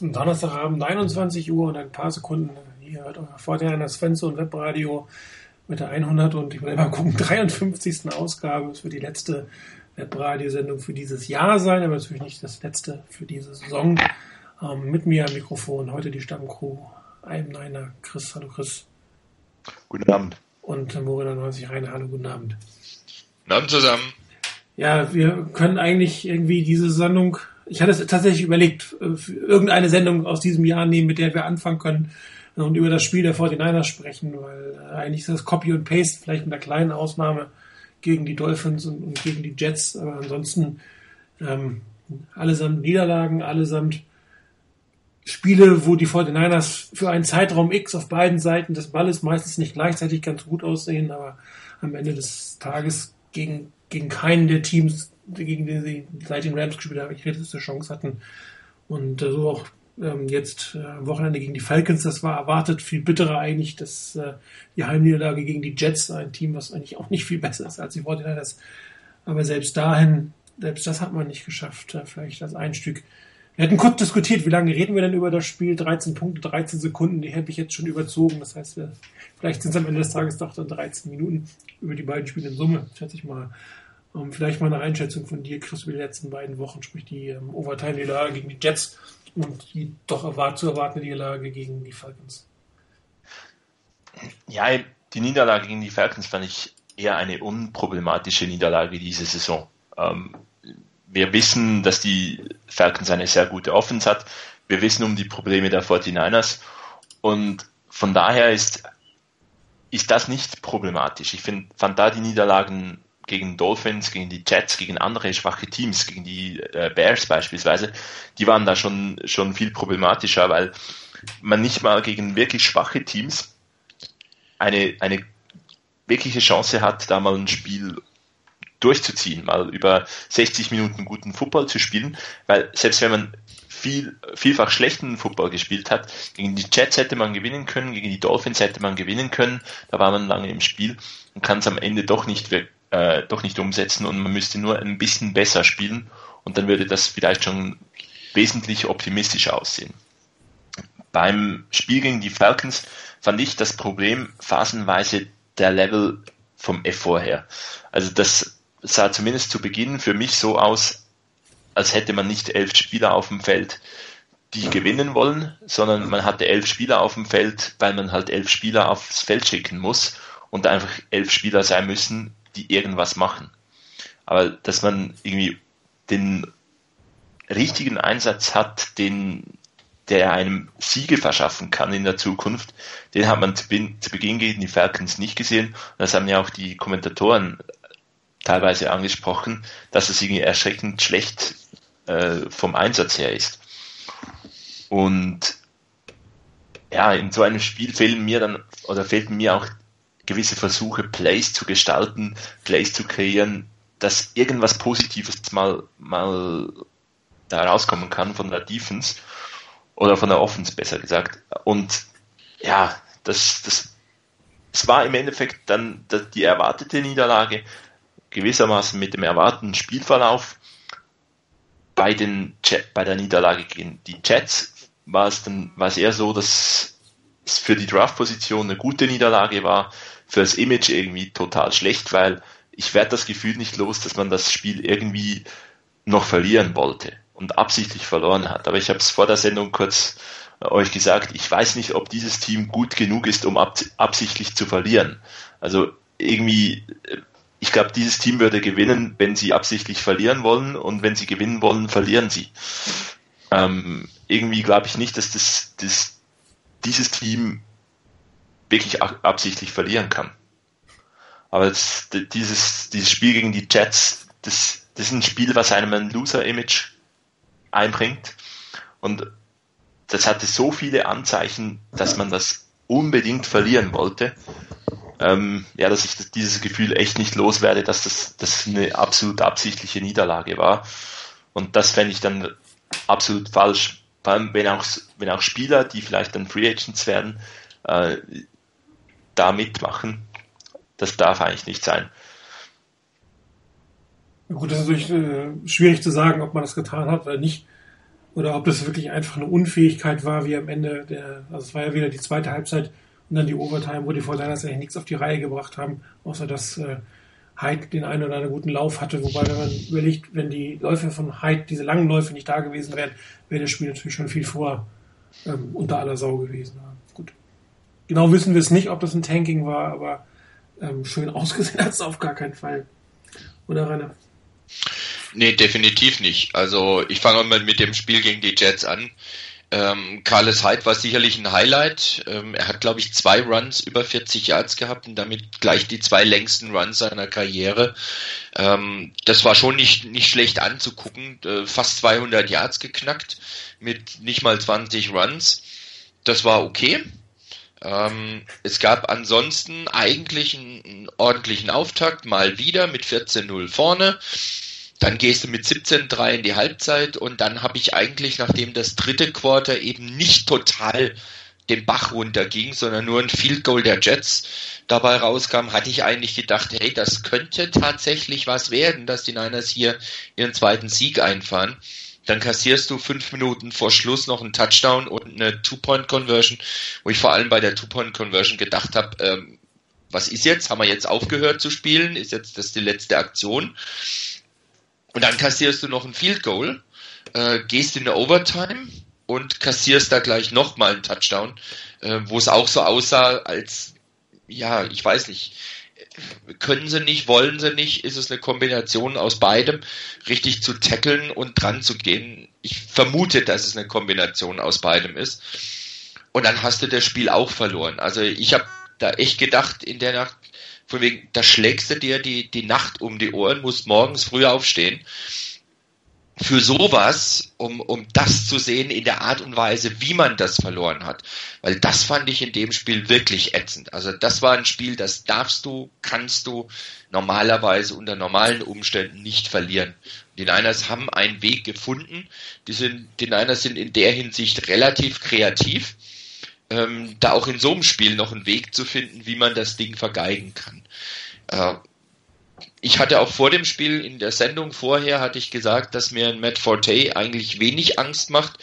Donnerstagabend 21 Uhr und ein paar Sekunden. Hier hört euer Vorteil das Fenster und Webradio mit der 100 und ich will mal gucken, 53. Ausgabe. Das wird die letzte Webradiosendung für dieses Jahr sein, aber natürlich nicht das letzte für diese Saison. Ähm, mit mir am Mikrofon heute die Stammcrew. Einem Neiner, Chris. Hallo Chris. Guten Abend. Und Morena 90 Reine. Hallo, guten Abend. Guten Abend zusammen. Ja, wir können eigentlich irgendwie diese Sendung ich hatte es tatsächlich überlegt, äh, irgendeine Sendung aus diesem Jahr nehmen, mit der wir anfangen können und über das Spiel der 49ers sprechen, weil äh, eigentlich ist das Copy und Paste, vielleicht mit einer kleinen Ausnahme gegen die Dolphins und, und gegen die Jets, aber ansonsten ähm, allesamt Niederlagen, allesamt Spiele, wo die 49ers für einen Zeitraum X auf beiden Seiten des Balles meistens nicht gleichzeitig ganz gut aussehen, aber am Ende des Tages gegen, gegen keinen der Teams gegen den sie seit den Rams gespielt haben, die realistischste Chance hatten. Und äh, so auch ähm, jetzt äh, Wochenende gegen die Falcons, das war erwartet, viel bitterer eigentlich, dass äh, die Heimniederlage gegen die Jets, ein Team, was eigentlich auch nicht viel besser ist als die Fortinanders. Aber selbst dahin, selbst das hat man nicht geschafft, äh, vielleicht als ein Stück. Wir hatten kurz diskutiert, wie lange reden wir denn über das Spiel? 13 Punkte, 13 Sekunden, die hätte ich jetzt schon überzogen. Das heißt, wir, vielleicht sind es am Ende des Tages doch dann 13 Minuten über die beiden Spiele in Summe, schätze ich mal. Ähm, vielleicht mal eine Einschätzung von dir, Chris, über die letzten beiden Wochen, sprich die ähm, Overtime-Niederlage gegen die Jets und die doch erwart zu erwartende Niederlage gegen die Falcons. Ja, die Niederlage gegen die Falcons fand ich eher eine unproblematische Niederlage diese Saison. Ähm, wir wissen, dass die Falcons eine sehr gute Offense hat. Wir wissen um die Probleme der 49ers und von daher ist, ist das nicht problematisch. Ich find, fand da die Niederlagen gegen Dolphins, gegen die Jets, gegen andere schwache Teams, gegen die äh, Bears beispielsweise, die waren da schon, schon viel problematischer, weil man nicht mal gegen wirklich schwache Teams eine, eine wirkliche Chance hat, da mal ein Spiel durchzuziehen, mal über 60 Minuten guten Football zu spielen, weil selbst wenn man viel, vielfach schlechten Football gespielt hat, gegen die Jets hätte man gewinnen können, gegen die Dolphins hätte man gewinnen können, da war man lange im Spiel und kann es am Ende doch nicht äh, doch nicht umsetzen und man müsste nur ein bisschen besser spielen und dann würde das vielleicht schon wesentlich optimistischer aussehen. Beim Spiel gegen die Falcons fand ich das Problem phasenweise der Level vom Effort her. Also das sah zumindest zu Beginn für mich so aus, als hätte man nicht elf Spieler auf dem Feld, die gewinnen wollen, sondern man hatte elf Spieler auf dem Feld, weil man halt elf Spieler aufs Feld schicken muss und einfach elf Spieler sein müssen, die irgendwas machen. Aber dass man irgendwie den richtigen Einsatz hat, den, der einem Siege verschaffen kann in der Zukunft, den hat man zu, zu Beginn gegen die Falcons nicht gesehen. Und das haben ja auch die Kommentatoren teilweise angesprochen, dass es irgendwie erschreckend schlecht äh, vom Einsatz her ist. Und ja, in so einem Spiel fehlen mir dann, oder fehlten mir auch gewisse Versuche, Plays zu gestalten, Plays zu kreieren, dass irgendwas Positives mal, mal da rauskommen kann von der Defense oder von der Offense besser gesagt. Und ja, das, das, es war im Endeffekt dann die erwartete Niederlage, gewissermaßen mit dem erwarteten Spielverlauf. Bei, den, bei der Niederlage gegen die Jets war es dann war es eher so, dass es für die Draft-Position eine gute Niederlage war, fürs Image irgendwie total schlecht, weil ich werde das Gefühl nicht los, dass man das Spiel irgendwie noch verlieren wollte und absichtlich verloren hat. Aber ich habe es vor der Sendung kurz äh, euch gesagt, ich weiß nicht, ob dieses Team gut genug ist, um absichtlich zu verlieren. Also irgendwie, äh, ich glaube, dieses Team würde gewinnen, wenn sie absichtlich verlieren wollen und wenn sie gewinnen wollen, verlieren sie. Ähm, irgendwie glaube ich nicht, dass das, das, dieses Team wirklich absichtlich verlieren kann. Aber das, dieses, dieses Spiel gegen die Jets, das, das ist ein Spiel, was einem ein Loser-Image einbringt. Und das hatte so viele Anzeichen, dass man das unbedingt verlieren wollte. Ähm, ja, dass ich dieses Gefühl echt nicht loswerde, dass das, das eine absolut absichtliche Niederlage war. Und das fände ich dann absolut falsch. Vor allem, wenn auch, wenn auch Spieler, die vielleicht dann Free Agents werden, äh, da mitmachen. Das darf eigentlich nicht sein. Gut, das ist natürlich äh, schwierig zu sagen, ob man das getan hat oder nicht. oder ob das wirklich einfach eine Unfähigkeit war, wie am Ende der, also es war ja wieder die zweite Halbzeit und dann die Overtime, wo die Fortinanders eigentlich nichts auf die Reihe gebracht haben, außer dass äh, Hyde den einen oder anderen guten Lauf hatte. Wobei, wenn man überlegt, wenn die Läufe von Hyde, diese langen Läufe nicht da gewesen wären, wäre das Spiel natürlich schon viel vor ähm, unter aller Sau gewesen. Ja. Genau wissen wir es nicht, ob das ein Tanking war, aber ähm, schön ausgesehen hat es auf gar keinen Fall. Oder Rainer? Nee, definitiv nicht. Also ich fange mal mit dem Spiel gegen die Jets an. Ähm, Carlos Hyde war sicherlich ein Highlight. Ähm, er hat, glaube ich, zwei Runs über 40 Yards gehabt und damit gleich die zwei längsten Runs seiner Karriere. Ähm, das war schon nicht, nicht schlecht anzugucken. Äh, fast 200 Yards geknackt mit nicht mal 20 Runs. Das war okay. Ähm, es gab ansonsten eigentlich einen, einen ordentlichen Auftakt, mal wieder mit 14-0 vorne. Dann gehst du mit 17-3 in die Halbzeit und dann habe ich eigentlich, nachdem das dritte Quarter eben nicht total den Bach runterging, sondern nur ein Field Goal der Jets dabei rauskam, hatte ich eigentlich gedacht, hey, das könnte tatsächlich was werden, dass die Niners hier ihren zweiten Sieg einfahren. Dann kassierst du fünf Minuten vor Schluss noch einen Touchdown und eine Two-Point-Conversion, wo ich vor allem bei der Two-Point-Conversion gedacht habe, ähm, was ist jetzt? Haben wir jetzt aufgehört zu spielen? Ist jetzt das die letzte Aktion? Und dann kassierst du noch ein Field Goal, äh, gehst in eine Overtime und kassierst da gleich nochmal einen Touchdown, äh, wo es auch so aussah, als, ja, ich weiß nicht, können sie nicht, wollen sie nicht, ist es eine Kombination aus beidem, richtig zu tackeln und dran zu gehen. Ich vermute, dass es eine Kombination aus beidem ist. Und dann hast du das Spiel auch verloren. Also ich habe da echt gedacht in der Nacht, von wegen, da schlägst du dir die, die Nacht um die Ohren, musst morgens früh aufstehen. Für sowas, um, um das zu sehen in der Art und Weise, wie man das verloren hat. Weil das fand ich in dem Spiel wirklich ätzend. Also das war ein Spiel, das darfst du, kannst du normalerweise unter normalen Umständen nicht verlieren. Die Niners haben einen Weg gefunden. Die, sind, die Niners sind in der Hinsicht relativ kreativ ähm, da auch in so einem Spiel noch einen Weg zu finden, wie man das Ding vergeigen kann. Äh, ich hatte auch vor dem Spiel in der Sendung vorher hatte ich gesagt, dass mir ein Matt Forte eigentlich wenig Angst macht.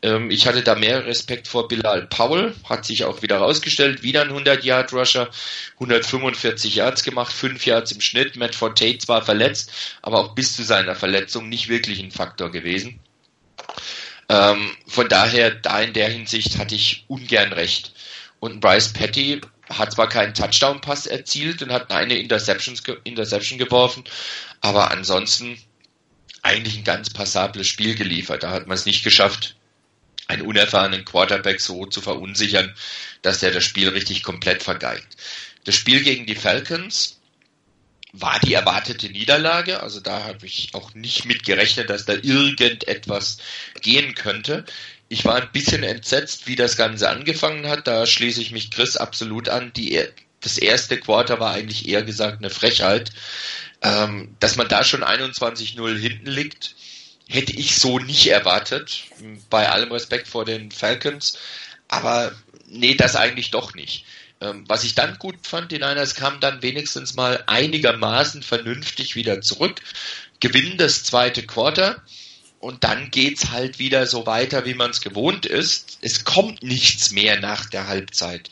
Ähm, ich hatte da mehr Respekt vor Bilal Powell, hat sich auch wieder rausgestellt, wieder ein 100 Yard Rusher, 145 Yards gemacht, 5 Yards im Schnitt. Matt Forte zwar verletzt, aber auch bis zu seiner Verletzung nicht wirklich ein Faktor gewesen. Ähm, von daher, da in der Hinsicht hatte ich ungern recht. Und Bryce Petty hat zwar keinen Touchdown-Pass erzielt und hat eine Interception, Interception geworfen, aber ansonsten eigentlich ein ganz passables Spiel geliefert. Da hat man es nicht geschafft, einen unerfahrenen Quarterback so zu verunsichern, dass der das Spiel richtig komplett vergeigt. Das Spiel gegen die Falcons war die erwartete Niederlage. Also da habe ich auch nicht mit gerechnet, dass da irgendetwas gehen könnte. Ich war ein bisschen entsetzt, wie das Ganze angefangen hat. Da schließe ich mich Chris absolut an. Die, das erste Quarter war eigentlich eher gesagt eine Frechheit. Ähm, dass man da schon 21-0 hinten liegt, hätte ich so nicht erwartet. Bei allem Respekt vor den Falcons. Aber nee, das eigentlich doch nicht. Ähm, was ich dann gut fand, die Niners kamen dann wenigstens mal einigermaßen vernünftig wieder zurück, gewinnen das zweite Quarter und dann geht's halt wieder so weiter, wie man es gewohnt ist. Es kommt nichts mehr nach der Halbzeit.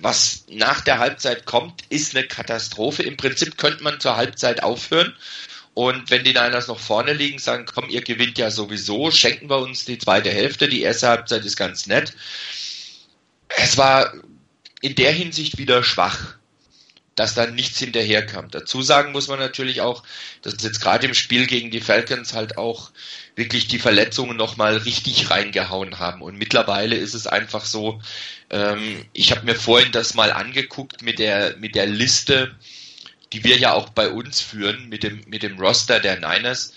Was nach der Halbzeit kommt, ist eine Katastrophe. Im Prinzip könnte man zur Halbzeit aufhören und wenn die Niners noch vorne liegen, sagen, komm, ihr gewinnt ja sowieso, schenken wir uns die zweite Hälfte. Die erste Halbzeit ist ganz nett. Es war in der Hinsicht wieder schwach, dass da nichts hinterherkam. Dazu sagen muss man natürlich auch, dass jetzt gerade im Spiel gegen die Falcons halt auch wirklich die Verletzungen nochmal richtig reingehauen haben. Und mittlerweile ist es einfach so, ähm, ich habe mir vorhin das mal angeguckt mit der, mit der Liste, die wir ja auch bei uns führen, mit dem, mit dem Roster der Niners,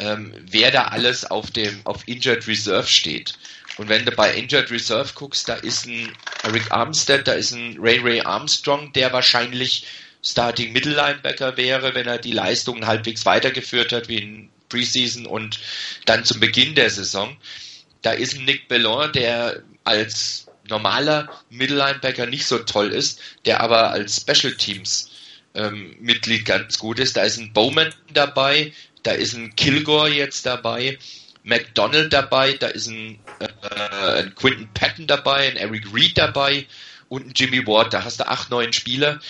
ähm, wer da alles auf dem, auf Injured Reserve steht. Und wenn du bei Injured Reserve guckst, da ist ein Eric Armstead, da ist ein Ray Ray Armstrong, der wahrscheinlich Starting Middle Linebacker wäre, wenn er die Leistungen halbwegs weitergeführt hat wie in Preseason und dann zum Beginn der Saison. Da ist ein Nick Bellon, der als normaler Middle Linebacker nicht so toll ist, der aber als Special Teams ähm, Mitglied ganz gut ist. Da ist ein Bowman dabei, da ist ein Kilgore jetzt dabei McDonald dabei, da ist ein, äh, ein Quinton Patton dabei, ein Eric Reed dabei und ein Jimmy Ward. Da hast du acht, neun Spieler,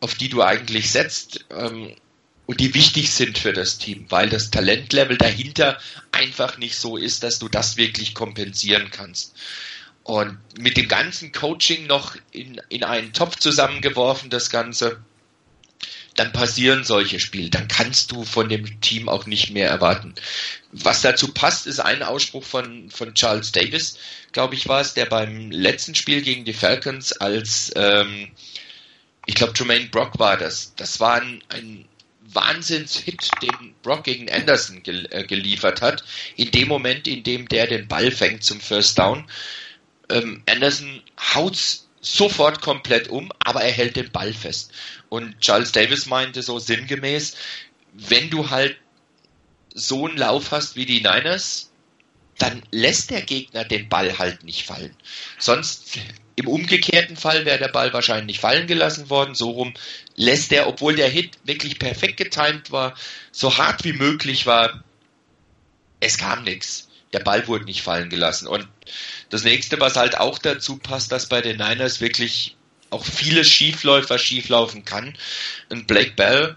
auf die du eigentlich setzt. Ähm, und die wichtig sind für das Team, weil das Talentlevel dahinter einfach nicht so ist, dass du das wirklich kompensieren kannst. Und mit dem ganzen Coaching noch in, in einen Topf zusammengeworfen, das Ganze, dann passieren solche Spiele. Dann kannst du von dem Team auch nicht mehr erwarten. Was dazu passt, ist ein Ausspruch von, von Charles Davis, glaube ich war es, der beim letzten Spiel gegen die Falcons als, ähm, ich glaube, Jermaine Brock war das. Das war ein, ein Wahnsinnshit, den Brock gegen Anderson gel äh, geliefert hat. In dem Moment, in dem der den Ball fängt zum First Down. Ähm, Anderson haut's sofort komplett um, aber er hält den Ball fest. Und Charles Davis meinte so sinngemäß, wenn du halt so einen Lauf hast wie die Niners, dann lässt der Gegner den Ball halt nicht fallen. Sonst im umgekehrten Fall wäre der Ball wahrscheinlich fallen gelassen worden. So rum lässt er, obwohl der Hit wirklich perfekt getimt war, so hart wie möglich war, es kam nichts. Der Ball wurde nicht fallen gelassen. Und das nächste, was halt auch dazu passt, dass bei den Niners wirklich auch vieles Schiefläufer schieflaufen kann. Und Blake Bell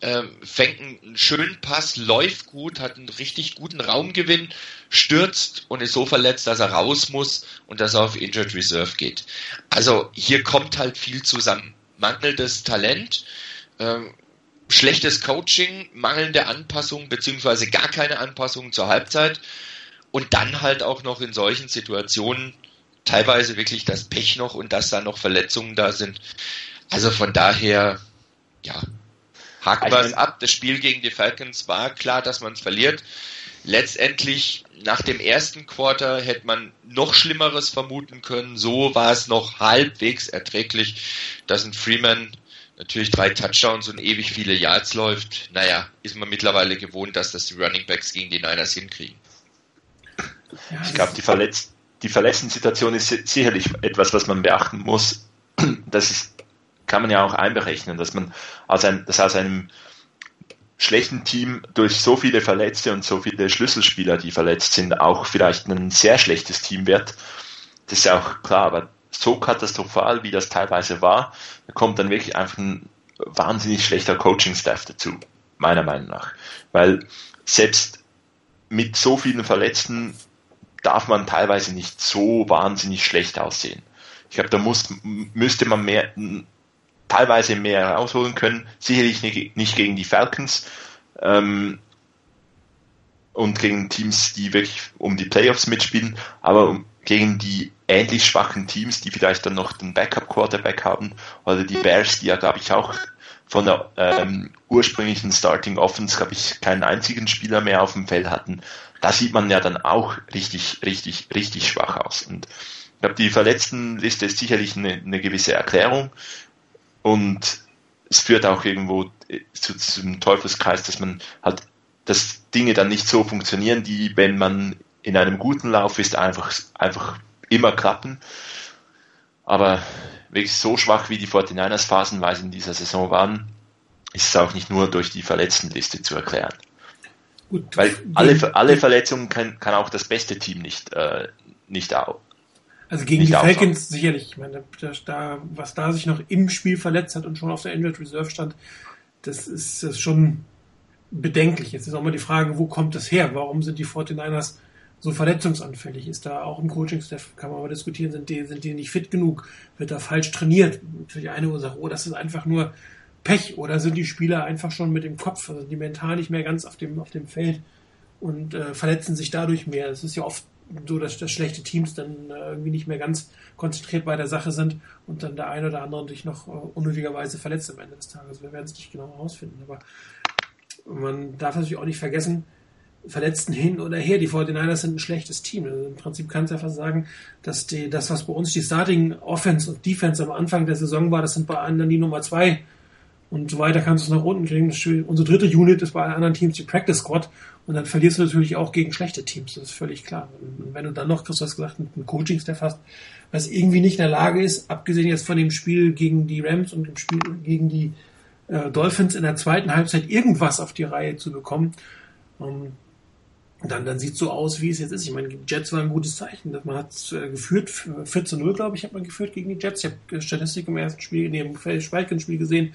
äh, fängt einen schönen Pass, läuft gut, hat einen richtig guten Raumgewinn, stürzt und ist so verletzt, dass er raus muss und dass er auf Injured Reserve geht. Also hier kommt halt viel zusammen. Mangelndes Talent, äh, schlechtes Coaching, mangelnde Anpassung beziehungsweise gar keine Anpassung zur Halbzeit und dann halt auch noch in solchen Situationen teilweise wirklich das Pech noch und dass da noch Verletzungen da sind. Also von daher, ja, haken wir es ab. Das Spiel gegen die Falcons war klar, dass man es verliert. Letztendlich nach dem ersten Quarter hätte man noch Schlimmeres vermuten können. So war es noch halbwegs erträglich, dass ein Freeman natürlich drei Touchdowns und ewig viele Yards läuft. Naja, ist man mittlerweile gewohnt, dass das die Running Backs gegen die Niners hinkriegen. ich glaube, die, Verletz die Verletzten-Situation ist sicherlich etwas, was man beachten muss. Das ist kann man ja auch einberechnen, dass man aus, ein, dass aus einem schlechten Team durch so viele Verletzte und so viele Schlüsselspieler, die verletzt sind, auch vielleicht ein sehr schlechtes Team wird. Das ist ja auch klar, aber so katastrophal, wie das teilweise war, da kommt dann wirklich einfach ein wahnsinnig schlechter Coaching-Staff dazu, meiner Meinung nach. Weil selbst mit so vielen Verletzten darf man teilweise nicht so wahnsinnig schlecht aussehen. Ich glaube, da muss, müsste man mehr, teilweise mehr herausholen können. Sicherlich nicht, gegen die Falcons ähm, und gegen Teams, die wirklich um die Playoffs mitspielen, aber gegen die ähnlich schwachen Teams, die vielleicht dann noch den Backup-Quarterback haben, oder die Bears, die ja, glaube ich, auch von der ähm, ursprünglichen Starting Offense, glaube ich, keinen einzigen Spieler mehr auf dem Feld hatten. Da sieht man ja dann auch richtig, richtig, richtig schwach aus. Und ich glaube, die Verletztenliste ist sicherlich eine, eine gewisse Erklärung. Und es führt auch irgendwo äh, zu, zum Teufelskreis, dass man halt, dass Dinge dann nicht so funktionieren, die, wenn man in einem guten Lauf ist, einfach, einfach immer klappen. Aber wirklich so schwach wie die 49ers phasenweise in dieser Saison waren, ist es auch nicht nur durch die Verletztenliste zu erklären. Gut, Weil alle, alle Verletzungen kann, kann auch das beste Team nicht, äh, nicht auch, also gegen die Falcons sicherlich. Ich meine, da, was da sich noch im Spiel verletzt hat und schon auf der Injured Reserve stand, das ist, das ist schon bedenklich. Jetzt ist auch mal die Frage, wo kommt das her? Warum sind die 49ers so verletzungsanfällig? Ist da auch im Coaching-Staff, kann man mal diskutieren, sind die, sind die nicht fit genug? Wird da falsch trainiert? Natürlich eine Ursache, oh, das ist einfach nur Pech. Oder sind die Spieler einfach schon mit dem Kopf, also die mental nicht mehr ganz auf dem, auf dem Feld und äh, verletzen sich dadurch mehr? Das ist ja oft so, dass, dass schlechte Teams dann äh, irgendwie nicht mehr ganz konzentriert bei der Sache sind und dann der eine oder andere sich noch äh, unnötigerweise verletzt am Ende des Tages. Wir werden es nicht genau herausfinden, aber man darf natürlich auch nicht vergessen, Verletzten hin oder her, die 49ers sind ein schlechtes Team. Also Im Prinzip kannst du einfach sagen, dass die, das, was bei uns die Starting Offense und Defense am Anfang der Saison war, das sind bei anderen die Nummer zwei und so weiter kannst du es nach unten kriegen. Unsere dritte Unit ist bei allen anderen Teams die Practice Squad und dann verlierst du natürlich auch gegen schlechte Teams, das ist völlig klar. Und wenn du dann noch, Chris, du hast gesagt, einen Coaching-Staff hast, was irgendwie nicht in der Lage ist, abgesehen jetzt von dem Spiel gegen die Rams und dem Spiel gegen die äh, Dolphins in der zweiten Halbzeit irgendwas auf die Reihe zu bekommen, ähm, dann, dann sieht so aus, wie es jetzt ist. Ich meine, die Jets war ein gutes Zeichen. Man hat äh, geführt, 14-0, glaube ich, hat man geführt gegen die Jets. Ich habe Statistik im ersten Spiel, neben dem Spiel gesehen,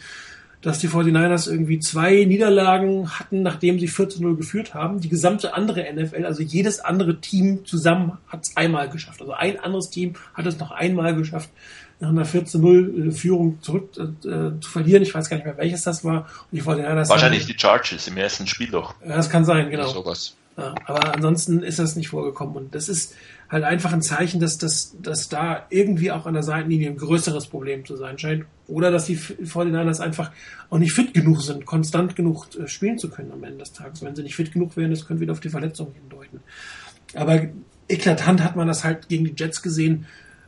dass die 49ers irgendwie zwei Niederlagen hatten, nachdem sie 14-0 geführt haben. Die gesamte andere NFL, also jedes andere Team zusammen hat es einmal geschafft. Also ein anderes Team hat es noch einmal geschafft, nach einer 14-0 Führung zurück äh, zu verlieren. Ich weiß gar nicht mehr, welches das war. Und die 49ers Wahrscheinlich haben, die Chargers im ersten Spiel doch. Ja, das kann sein, genau. Sowas. Ja, aber ansonsten ist das nicht vorgekommen. Und das ist halt einfach ein Zeichen, dass, dass, dass da irgendwie auch an der Seitenlinie ein größeres Problem zu sein scheint. Oder dass die 49ers einfach auch nicht fit genug sind, konstant genug äh, spielen zu können am Ende des Tages. Wenn sie nicht fit genug wären, das könnte wieder auf die Verletzung hindeuten. Aber eklatant hat man das halt gegen die Jets gesehen,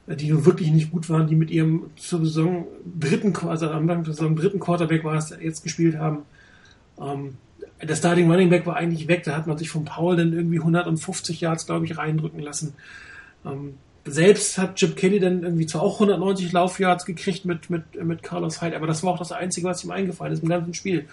äh, die nun wirklich nicht gut waren, die mit ihrem zur Saison dritten, also am Anfang der Saison dritten Quarterback war es, jetzt gespielt haben. Ähm, der Starting Running Back war eigentlich weg. Da hat man sich von Paul dann irgendwie 150 Yards, glaube ich, reindrücken lassen. Ähm, selbst hat Chip Kelly dann irgendwie zwar auch 190 Laufyards gekriegt mit, mit, mit Carlos Hyde, aber das war auch das Einzige, was ihm eingefallen ist im ganzen Spiel.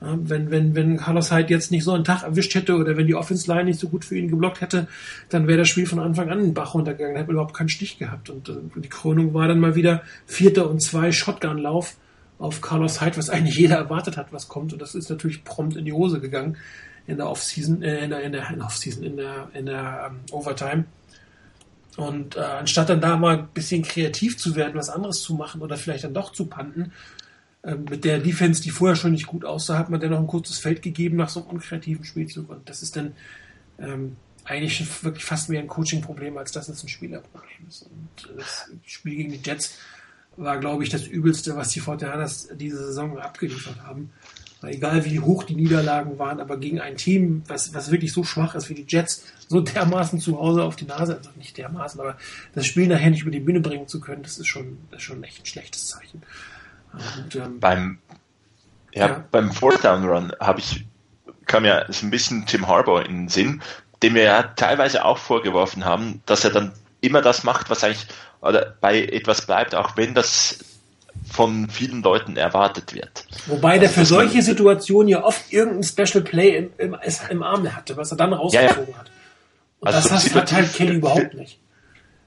Ähm, wenn, wenn, wenn Carlos Hyde jetzt nicht so einen Tag erwischt hätte oder wenn die Offense Line nicht so gut für ihn geblockt hätte, dann wäre das Spiel von Anfang an den Bach runtergegangen. Hätte überhaupt keinen Stich gehabt. Und äh, die Krönung war dann mal wieder Vierter und zwei Shotgun-Lauf auf Carlos Hyde, was eigentlich jeder erwartet hat, was kommt. Und das ist natürlich prompt in die Hose gegangen in der Offseason, äh, in der, in der in Offseason, in der, in der ähm, Overtime. Und äh, anstatt dann da mal ein bisschen kreativ zu werden, was anderes zu machen oder vielleicht dann doch zu panten, äh, mit der Defense, die vorher schon nicht gut aussah, hat man dann noch ein kurzes Feld gegeben nach so einem unkreativen Spielzug. Und das ist dann ähm, eigentlich wirklich fast mehr ein Coaching-Problem, als dass es ein Spielerproblem ist. Und das Spiel gegen die Jets war, glaube ich, das Übelste, was die Fortinanders diese Saison abgeliefert haben. Egal wie hoch die Niederlagen waren, aber gegen ein Team, was, was wirklich so schwach ist wie die Jets, so dermaßen zu Hause auf die Nase, also nicht dermaßen, aber das Spiel nachher nicht über die Bühne bringen zu können, das ist schon, das ist schon echt ein schlechtes Zeichen. Und, ähm, beim, ja, ja, beim Fourth Down Run habe ich, kam ja so ein bisschen Tim Harbour in den Sinn, dem wir ja teilweise auch vorgeworfen haben, dass er dann immer das macht, was eigentlich oder bei etwas bleibt, auch wenn das von vielen Leuten erwartet wird. Wobei der also für solche Situationen ja oft irgendein Special Play im, im, im Arm hatte, was er dann rausgezogen ja, hat. Und also das hat halt Kelly überhaupt nicht.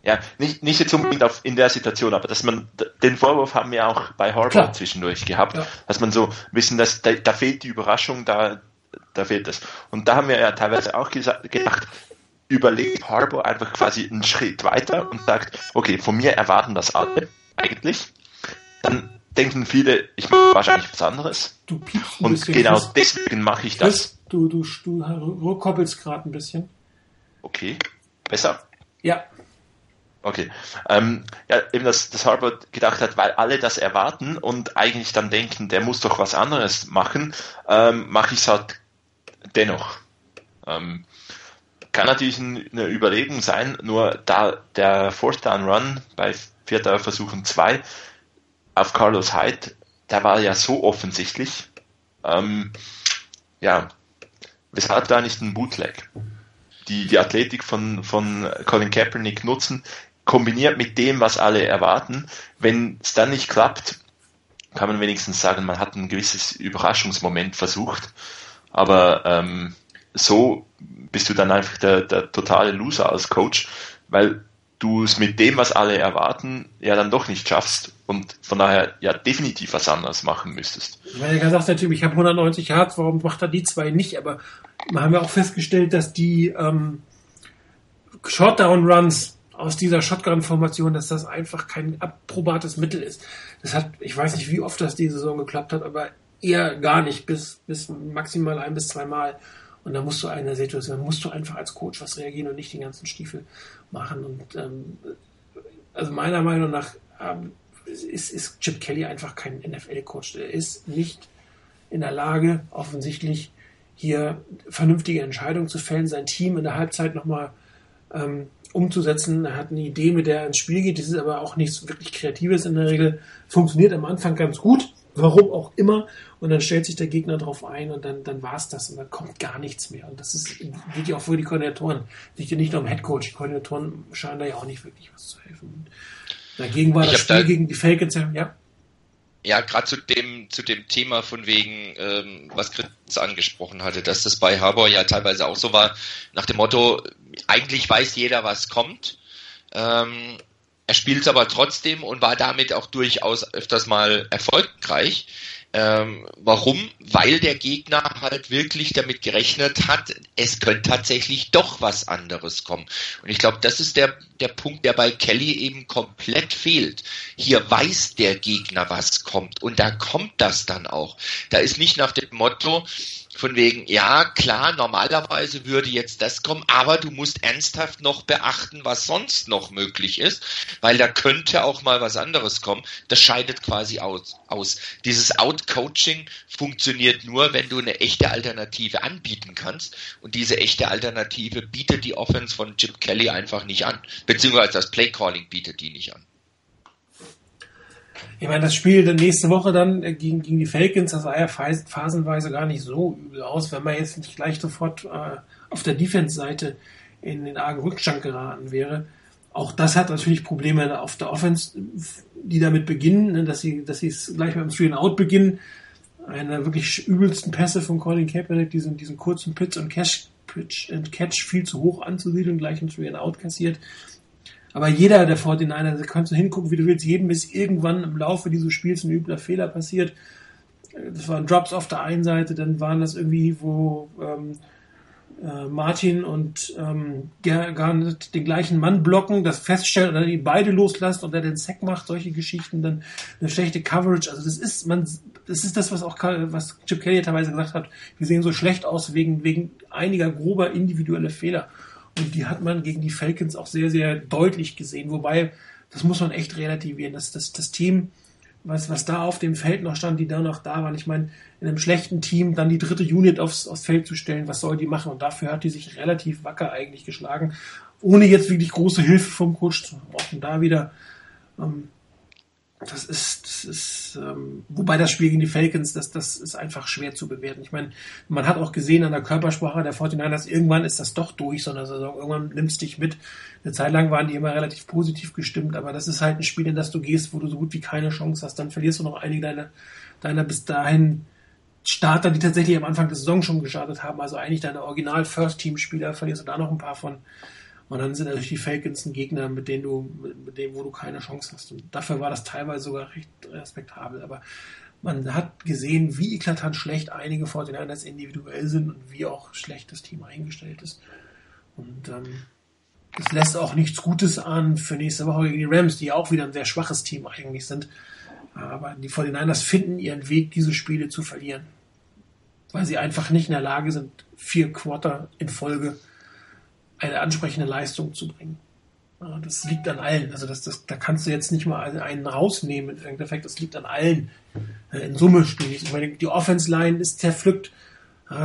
Ja, nicht, nicht jetzt unbedingt auf, in der Situation, aber dass man, den Vorwurf haben wir auch bei Horvath zwischendurch gehabt, ja. dass man so wissen, dass da, da fehlt die Überraschung, da, da fehlt es. Und da haben wir ja teilweise auch gesagt, gedacht, überlegt Harbour einfach quasi einen Schritt weiter und sagt, okay, von mir erwarten das alle eigentlich. Dann denken viele, ich mache wahrscheinlich was anderes. Du piepst ein Und genau Chris. deswegen mache ich das. du, du, du rückkoppelst gerade ein bisschen. Okay, besser? Ja. Okay. Ähm, ja, eben, dass, dass Harvard gedacht hat, weil alle das erwarten und eigentlich dann denken, der muss doch was anderes machen, ähm, mache ich es halt dennoch. Ähm, kann natürlich eine Überlegung sein, nur da der Fourth Down Run bei vierter Versuch und zwei auf Carlos Hyde, der war ja so offensichtlich. Ähm, ja, weshalb da nicht ein Bootleg? Die, die Athletik von, von Colin Kaepernick nutzen, kombiniert mit dem, was alle erwarten. Wenn es dann nicht klappt, kann man wenigstens sagen, man hat ein gewisses Überraschungsmoment versucht. Aber ähm, so bist du dann einfach der, der totale Loser als Coach, weil du es mit dem, was alle erwarten, ja dann doch nicht schaffst und von daher ja definitiv was anderes machen müsstest. Meine, da sagt der ich habe 190 Hertz, warum macht er die zwei nicht? Aber wir haben ja auch festgestellt, dass die ähm, Shortdown-Runs aus dieser Shotgun-Formation, dass das einfach kein approbates Mittel ist. Das hat, ich weiß nicht, wie oft das diese Saison geklappt hat, aber eher gar nicht, bis, bis maximal ein bis zweimal. Mal. Und da musst du in der Situation, musst du einfach als Coach was reagieren und nicht den ganzen Stiefel machen. Und ähm, also meiner Meinung nach ähm, ist, ist Chip Kelly einfach kein NFL-Coach. Er ist nicht in der Lage, offensichtlich hier vernünftige Entscheidungen zu fällen, sein Team in der Halbzeit nochmal ähm, umzusetzen. Er hat eine Idee, mit der er ins Spiel geht. Das ist aber auch nichts wirklich Kreatives in der Regel. Funktioniert am Anfang ganz gut warum auch immer. Und dann stellt sich der Gegner drauf ein und dann, dann war es das und dann kommt gar nichts mehr. Und das ist, geht ja auch für die Koordinatoren. Liegt ja nicht nur am Headcoach. Die Koordinatoren scheinen da ja auch nicht wirklich was zu helfen. Dagegen war ich das Spiel da, gegen die Falcons ja. ja, gerade zu dem, zu dem Thema von wegen, ähm, was Chris angesprochen hatte, dass das bei Harbour ja teilweise auch so war, nach dem Motto, eigentlich weiß jeder, was kommt. Ähm, er spielt es aber trotzdem und war damit auch durchaus öfters mal erfolgreich. Ähm, warum? Weil der Gegner halt wirklich damit gerechnet hat, es könnte tatsächlich doch was anderes kommen. Und ich glaube, das ist der, der Punkt, der bei Kelly eben komplett fehlt. Hier weiß der Gegner, was kommt. Und da kommt das dann auch. Da ist nicht nach dem Motto, von wegen, ja, klar, normalerweise würde jetzt das kommen, aber du musst ernsthaft noch beachten, was sonst noch möglich ist, weil da könnte auch mal was anderes kommen. Das scheidet quasi aus. aus. Dieses Out-Coaching funktioniert nur, wenn du eine echte Alternative anbieten kannst. Und diese echte Alternative bietet die Offense von Chip Kelly einfach nicht an. Beziehungsweise das Play-Calling bietet die nicht an. Ich meine, das Spiel nächste Woche dann äh, gegen, gegen die Falcons, das sah ja phasenweise gar nicht so übel aus, wenn man jetzt nicht gleich sofort äh, auf der Defense-Seite in den argen Rückstand geraten wäre. Auch das hat natürlich Probleme auf der Offense, die damit beginnen, ne, dass sie, dass sie es gleich beim Three and Out beginnen. Eine wirklich übelsten Pässe von Colin Kaepernick, diesen, diesen kurzen Pitch und Catch, Pitch and Catch viel zu hoch anzusiedeln, gleich ein Three and Out kassiert. Aber jeder der 49er, da kannst du hingucken, wie du willst, jedem ist irgendwann im Laufe dieses Spiels ein übler Fehler passiert. Das waren Drops auf der einen Seite, dann waren das irgendwie, wo ähm, äh, Martin und ähm, Garnet den gleichen Mann blocken, das feststellen und dann ihn beide loslässt und er den Sack macht, solche Geschichten, dann eine schlechte Coverage. Also das ist, man, das ist das, was auch was Chip Kelly teilweise gesagt hat, wir sehen so schlecht aus wegen, wegen einiger grober individueller Fehler. Und die hat man gegen die Falcons auch sehr, sehr deutlich gesehen. Wobei, das muss man echt relativieren. Das, das, das Team, was, was da auf dem Feld noch stand, die da noch da waren. Ich meine, in einem schlechten Team dann die dritte Unit aufs, aufs Feld zu stellen, was soll die machen? Und dafür hat die sich relativ wacker eigentlich geschlagen, ohne jetzt wirklich große Hilfe vom Coach zu. Auch da wieder ähm, das ist, das ist ähm, wobei das Spiel gegen die Falcons, das, das ist einfach schwer zu bewerten. Ich meine, man hat auch gesehen an der Körpersprache der 49ers, irgendwann ist das doch durch, sondern Saison, irgendwann nimmst dich mit. Eine Zeit lang waren die immer relativ positiv gestimmt, aber das ist halt ein Spiel, in das du gehst, wo du so gut wie keine Chance hast. Dann verlierst du noch einige deiner, deiner bis dahin Starter, die tatsächlich am Anfang der Saison schon gestartet haben, also eigentlich deine Original First Team Spieler, verlierst du da noch ein paar von. Und dann sind natürlich die Falcons ein Gegner, mit denen du, mit denen, wo du keine Chance hast. Und dafür war das teilweise sogar recht respektabel. Aber man hat gesehen, wie eklatant schlecht einige 49ers individuell sind und wie auch schlecht das Team eingestellt ist. Und ähm, das lässt auch nichts Gutes an für nächste Woche gegen die Rams, die auch wieder ein sehr schwaches Team eigentlich sind. Aber die 49ers finden ihren Weg, diese Spiele zu verlieren. Weil sie einfach nicht in der Lage sind, vier Quarter in Folge eine ansprechende Leistung zu bringen. Das liegt an allen. Also das, das, da kannst du jetzt nicht mal einen rausnehmen. Im Endeffekt, das liegt an allen. Äh, in Summe stehe ich. meine, die Offense-Line ist zerpflückt.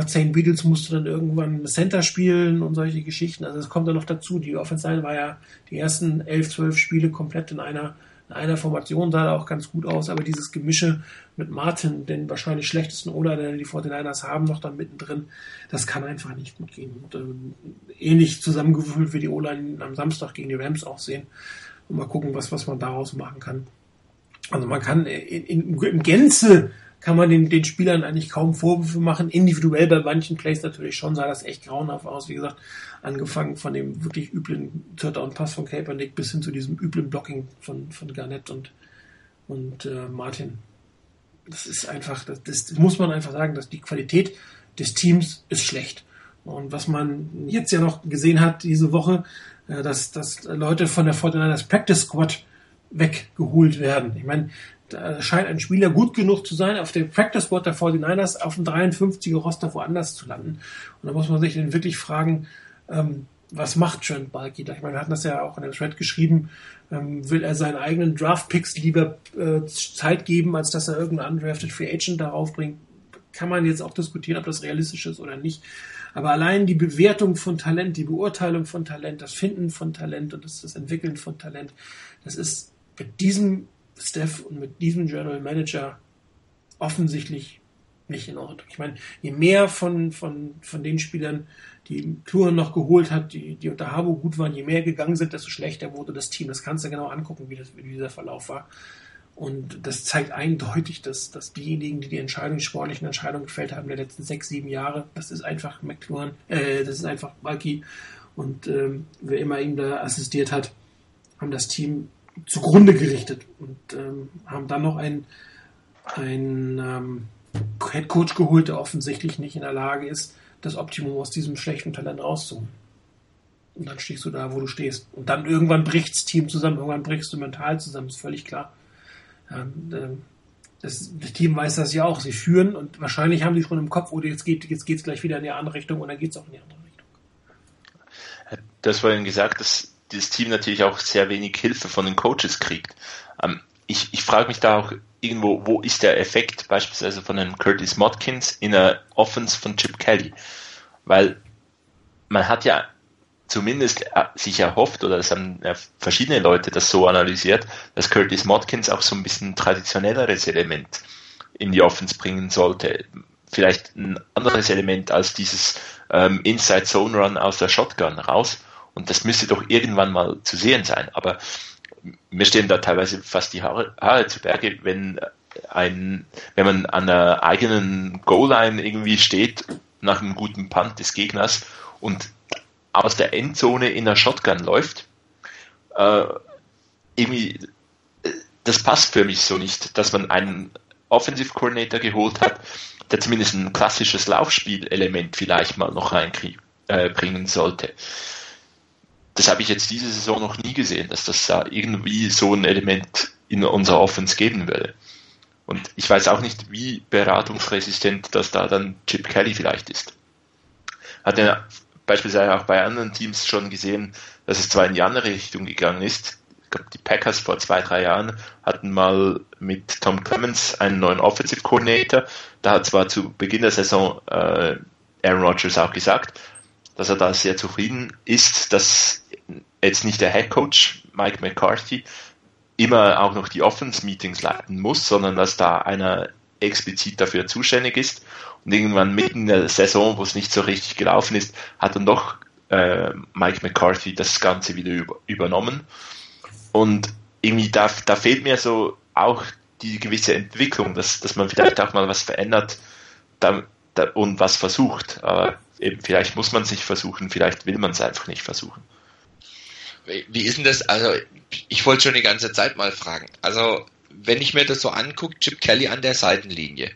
Zane Beatles musste dann irgendwann Center spielen und solche Geschichten. Also das kommt dann noch dazu. Die Offense-Line war ja die ersten elf, zwölf Spiele komplett in einer in einer Formation sah er auch ganz gut aus, aber dieses Gemische mit Martin, den wahrscheinlich schlechtesten Oder, den die 49ers haben, noch da mittendrin, das kann einfach nicht gut gehen. Und, äh, ähnlich zusammengewürfelt wie die O-Line am Samstag gegen die Rams auch sehen. Und mal gucken, was, was man daraus machen kann. Also man kann in, in, in Gänze kann man den, den Spielern eigentlich kaum Vorwürfe machen. Individuell bei manchen Plays natürlich schon sah das echt grauenhaft aus. Wie gesagt, angefangen von dem wirklich üblen Third-Down-Pass von Kaepernick bis hin zu diesem üblen Blocking von, von Garnett und, und äh, Martin. Das ist einfach, das, das muss man einfach sagen, dass die Qualität des Teams ist schlecht. Und was man jetzt ja noch gesehen hat diese Woche, äh, dass, dass Leute von der 49ers Practice Squad weggeholt werden. Ich meine, da scheint ein Spieler gut genug zu sein, auf dem Practice Squad der 49ers auf dem 53er Roster woanders zu landen. Und da muss man sich dann wirklich fragen, ähm, was macht Trent Balky da? Ich meine, wir hatten das ja auch in dem Thread geschrieben, ähm, will er seinen eigenen Draft-Picks lieber äh, Zeit geben, als dass er irgendeinen undrafted Free Agent darauf bringt? Kann man jetzt auch diskutieren, ob das realistisch ist oder nicht. Aber allein die Bewertung von Talent, die Beurteilung von Talent, das Finden von Talent und das, das Entwickeln von Talent, das ist mit diesem Steph und mit diesem General Manager offensichtlich nicht in Ordnung. Ich meine, je mehr von, von, von den Spielern, die Touren noch geholt hat, die, die unter Habo gut waren, je mehr gegangen sind, desto schlechter wurde das Team. Das kannst du genau angucken, wie, das, wie dieser Verlauf war. Und das zeigt eindeutig, dass, dass diejenigen, die die Entscheidungen, die sportlichen Entscheidungen gefällt haben der letzten sechs, sieben Jahre, das ist einfach McLuhan, äh, das ist einfach Balki und ähm, wer immer ihm da assistiert hat, haben das Team zugrunde gerichtet und ähm, haben dann noch einen, einen ähm, Head Coach geholt, der offensichtlich nicht in der Lage ist, das Optimum aus diesem schlechten Talent rauszuholen. Und dann stehst du da, wo du stehst. Und dann irgendwann bricht das Team zusammen, irgendwann brichst du mental zusammen, ist völlig klar. Ähm, das, das, Team weiß das ja auch. Sie führen und wahrscheinlich haben sie schon im Kopf, oh, jetzt geht jetzt gleich wieder in die andere Richtung und dann geht es auch in die andere Richtung. Das vorhin gesagt, dass dieses Team natürlich auch sehr wenig Hilfe von den Coaches kriegt. Ähm, ich, ich frage mich da auch irgendwo, wo ist der Effekt beispielsweise von einem Curtis Motkins in der Offense von Chip Kelly? Weil man hat ja zumindest äh, sich erhofft, oder es haben verschiedene Leute das so analysiert, dass Curtis Motkins auch so ein bisschen traditionelleres Element in die Offense bringen sollte. Vielleicht ein anderes Element als dieses ähm, Inside Zone Run aus der Shotgun raus. Und das müsste doch irgendwann mal zu sehen sein. Aber mir stehen da teilweise fast die Haare, Haare zu Berge, wenn ein, wenn man an der eigenen Goal-Line irgendwie steht, nach einem guten Punt des Gegners und aus der Endzone in der Shotgun läuft, äh, irgendwie, äh, das passt für mich so nicht, dass man einen Offensive Coordinator geholt hat, der zumindest ein klassisches Laufspielelement vielleicht mal noch reinbringen äh, sollte. Das habe ich jetzt diese Saison noch nie gesehen, dass das da irgendwie so ein Element in unserer Offense geben würde. Und ich weiß auch nicht, wie beratungsresistent das da dann Chip Kelly vielleicht ist. Hat er beispielsweise auch bei anderen Teams schon gesehen, dass es zwar in die andere Richtung gegangen ist. Ich glaube, die Packers vor zwei, drei Jahren hatten mal mit Tom Clemens einen neuen Offensive Coordinator. Da hat zwar zu Beginn der Saison äh, Aaron Rodgers auch gesagt, dass er da sehr zufrieden ist, dass jetzt nicht der Head Coach Mike McCarthy immer auch noch die Offense-Meetings leiten muss, sondern dass da einer explizit dafür zuständig ist. Und irgendwann mitten in der Saison, wo es nicht so richtig gelaufen ist, hat dann doch äh, Mike McCarthy das Ganze wieder über, übernommen. Und irgendwie da, da fehlt mir so auch die gewisse Entwicklung, dass, dass man vielleicht auch mal was verändert da, da, und was versucht. Aber eben, vielleicht muss man sich versuchen, vielleicht will man es einfach nicht versuchen. Wie ist denn das? Also, ich wollte schon die ganze Zeit mal fragen. Also, wenn ich mir das so angucke, Chip Kelly an der Seitenlinie,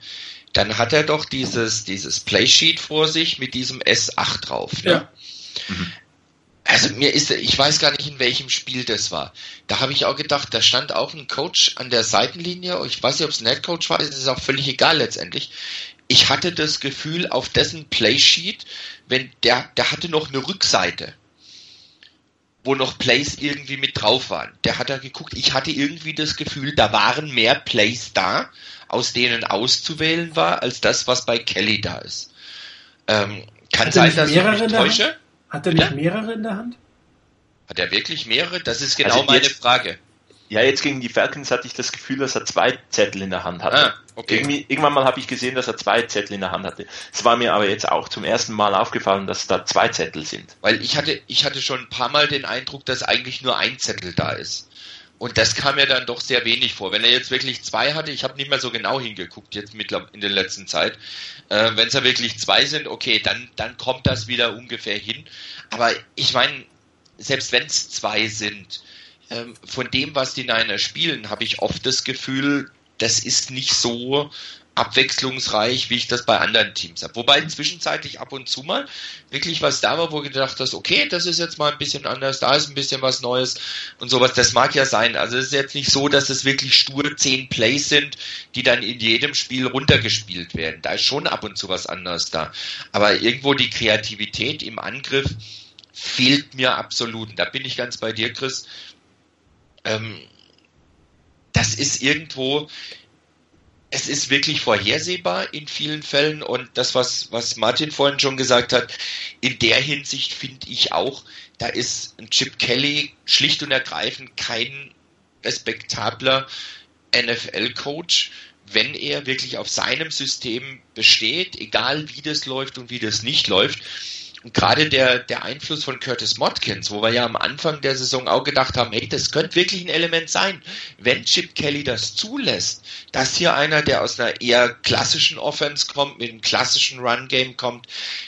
dann hat er doch dieses, dieses Playsheet vor sich mit diesem S8 drauf. Ne? Ja. Mhm. Also mir ist, ich weiß gar nicht, in welchem Spiel das war. Da habe ich auch gedacht, da stand auch ein Coach an der Seitenlinie. Ich weiß nicht, ob es ein Netcoach war, ist auch völlig egal letztendlich. Ich hatte das Gefühl, auf dessen Playsheet, wenn der, der hatte noch eine Rückseite wo noch Plays irgendwie mit drauf waren. Der hat da geguckt, ich hatte irgendwie das Gefühl, da waren mehr Plays da, aus denen auszuwählen war, als das, was bei Kelly da ist. Ähm, kann hat sein, dass ich mich täusche. Hat er nicht mehrere in der Hand? Hat er wirklich mehrere? Das ist genau also meine Frage. Ja, jetzt gegen die Falcons hatte ich das Gefühl, dass er zwei Zettel in der Hand hatte. Ah, okay. Irgendwie, irgendwann mal habe ich gesehen, dass er zwei Zettel in der Hand hatte. Es war mir aber jetzt auch zum ersten Mal aufgefallen, dass da zwei Zettel sind. Weil ich hatte, ich hatte schon ein paar Mal den Eindruck, dass eigentlich nur ein Zettel da ist. Und das kam mir dann doch sehr wenig vor. Wenn er jetzt wirklich zwei hatte, ich habe nicht mehr so genau hingeguckt jetzt in der letzten Zeit. Äh, Wenn es ja wirklich zwei sind, okay, dann, dann kommt das wieder ungefähr hin. Aber ich meine, selbst wenn es zwei sind, ähm, von dem, was die Niners spielen, habe ich oft das Gefühl, das ist nicht so abwechslungsreich, wie ich das bei anderen Teams habe. Wobei zwischenzeitlich ab und zu mal wirklich was da war, wo gedacht hast, okay, das ist jetzt mal ein bisschen anders, da ist ein bisschen was Neues und sowas. Das mag ja sein. Also es ist jetzt nicht so, dass es wirklich stur zehn Plays sind, die dann in jedem Spiel runtergespielt werden. Da ist schon ab und zu was anderes da. Aber irgendwo die Kreativität im Angriff fehlt mir absolut. Und da bin ich ganz bei dir, Chris ähm, das ist irgendwo, es ist wirklich vorhersehbar in vielen Fällen und das, was, was Martin vorhin schon gesagt hat, in der Hinsicht finde ich auch, da ist ein Chip Kelly schlicht und ergreifend kein respektabler NFL-Coach, wenn er wirklich auf seinem System besteht, egal wie das läuft und wie das nicht läuft. Gerade der, der Einfluss von Curtis Motkins, wo wir ja am Anfang der Saison auch gedacht haben, hey, das könnte wirklich ein Element sein, wenn Chip Kelly das zulässt, dass hier einer, der aus einer eher klassischen Offense kommt, mit einem klassischen Run-Game kommt,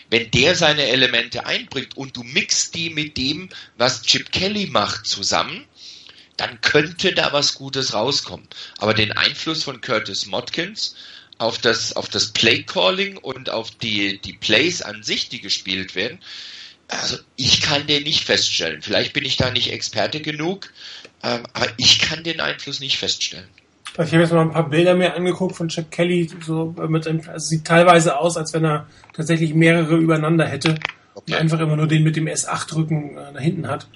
wenn der seine Elemente einbringt und du mixst die mit dem, was Chip Kelly macht, zusammen, dann könnte da was Gutes rauskommen. Aber den Einfluss von Curtis Motkins, auf das, auf das Play-Calling und auf die, die Plays an sich, die gespielt werden. Also ich kann den nicht feststellen. Vielleicht bin ich da nicht Experte genug, ähm, aber ich kann den Einfluss nicht feststellen. Also ich habe jetzt mal ein paar Bilder mir angeguckt von Chip Kelly, so mit einem, also sieht teilweise aus, als wenn er tatsächlich mehrere übereinander hätte okay. und einfach immer nur den mit dem S8-Rücken äh, da hinten hat.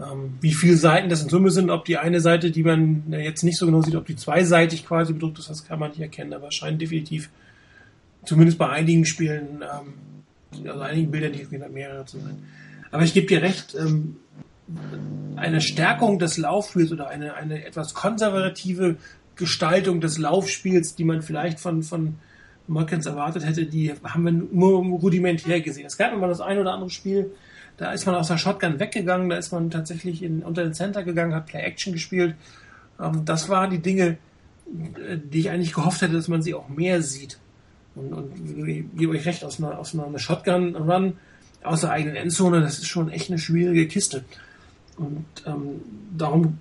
Ähm, wie viele Seiten das in Summe sind, ob die eine Seite, die man jetzt nicht so genau sieht, ob die zweiseitig quasi bedruckt ist, das kann man nicht erkennen, aber es scheint definitiv, zumindest bei einigen Spielen, ähm, also einigen Bildern, die mehrere zu sein. Aber ich gebe dir recht, ähm, eine Stärkung des Laufspiels oder eine, eine etwas konservative Gestaltung des Laufspiels, die man vielleicht von, von Merkens erwartet hätte, die haben wir nur rudimentär gesehen. Es gab immer das ein oder andere Spiel, da ist man aus der Shotgun weggegangen, da ist man tatsächlich in, unter den Center gegangen, hat Play-Action gespielt. Ähm, das waren die Dinge, äh, die ich eigentlich gehofft hätte, dass man sie auch mehr sieht. Und, und ich gebe euch recht, aus einer, aus einer Shotgun-Run aus der eigenen Endzone, das ist schon echt eine schwierige Kiste. Und ähm, darum,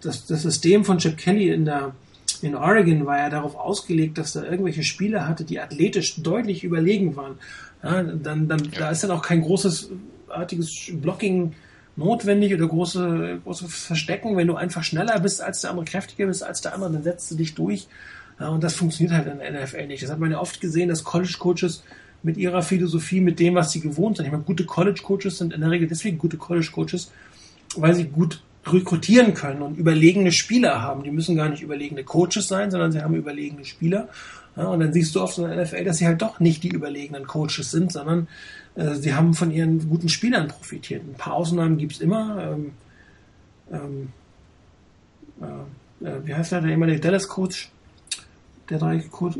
das, das System von Chip Kelly in der in Oregon war ja darauf ausgelegt, dass da irgendwelche Spieler hatte, die athletisch deutlich überlegen waren. Ja, dann, dann, ja. Da ist dann auch kein großes, artiges Blocking notwendig oder große, großes Verstecken. Wenn du einfach schneller bist als der andere, kräftiger bist als der andere, dann setzt du dich durch. Ja, und das funktioniert halt in der NFL nicht. Das hat man ja oft gesehen, dass College-Coaches mit ihrer Philosophie, mit dem, was sie gewohnt sind. Ich meine, gute College-Coaches sind in der Regel deswegen gute College-Coaches, weil sie gut rekrutieren können und überlegene Spieler haben. Die müssen gar nicht überlegene Coaches sein, sondern sie haben überlegene Spieler. Ja, und dann siehst du oft in der NFL, dass sie halt doch nicht die überlegenen Coaches sind, sondern äh, sie haben von ihren guten Spielern profitiert. Ein paar Ausnahmen gibt's immer. Ähm, ähm, äh, äh wie heißt der, der Dallas-Coach? Der drei Coach,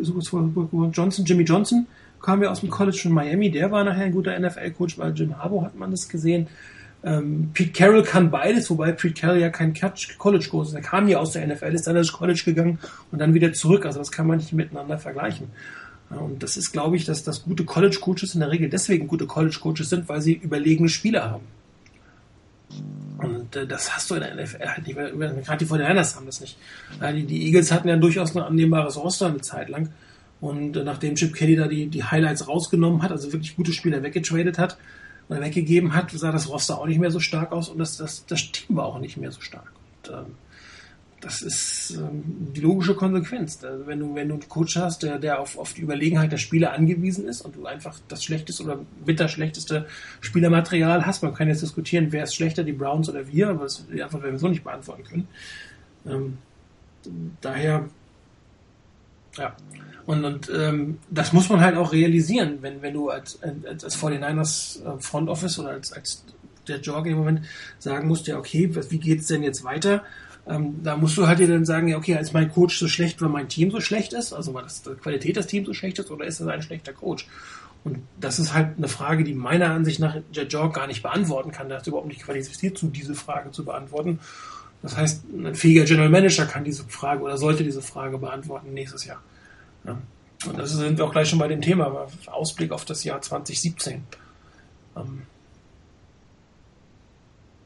Johnson, Jimmy Johnson, kam ja aus dem College von Miami. Der war nachher ein guter NFL-Coach, weil Jim Harbaugh hat man das gesehen. Ähm, Pete Carroll kann beides, wobei Pete Carroll ja kein College-Coach ist. Er kam ja aus der NFL, ist dann ins College gegangen und dann wieder zurück. Also das kann man nicht miteinander vergleichen. Und das ist, glaube ich, dass, dass gute College-Coaches in der Regel deswegen gute College-Coaches sind, weil sie überlegene Spieler haben. Und äh, das hast du in der NFL halt nicht, gerade die 49ers haben das nicht. Ja, die, die, Eagles hatten ja durchaus ein annehmbares Roster eine Zeit lang. Und äh, nachdem Chip Kelly da die, die Highlights rausgenommen hat, also wirklich gute Spieler weggetradet hat, oder weggegeben hat, sah das Roster auch nicht mehr so stark aus und das, das, das Team war auch nicht mehr so stark. Und, ähm, das ist ähm, die logische Konsequenz. Also wenn du, wenn du einen Coach hast, der, der auf, auf die Überlegenheit der Spieler angewiesen ist und du einfach das schlechteste oder bitter schlechteste Spielermaterial hast, man kann jetzt diskutieren, wer ist schlechter, die Browns oder wir, aber das, die Antwort werden wir so nicht beantworten können. Ähm, daher, ja, und, und ähm, das muss man halt auch realisieren, wenn, wenn du als, als, als 49ers äh, Front Office oder als, als der Jorge im Moment sagen musst, ja, okay, wie geht's denn jetzt weiter? Ähm, da musst du halt dir dann sagen, ja, okay, ist mein Coach so schlecht, weil mein Team so schlecht ist, also weil das, die Qualität des Teams so schlecht ist, oder ist das ein schlechter Coach? Und das ist halt eine Frage, die meiner Ansicht nach der Jorg gar nicht beantworten kann. Der ist überhaupt nicht qualifiziert, zu diese Frage zu beantworten. Das heißt, ein fähiger General Manager kann diese Frage oder sollte diese Frage beantworten nächstes Jahr. Ja. Und das sind wir auch gleich schon bei dem Thema, Ausblick auf das Jahr 2017. Ähm,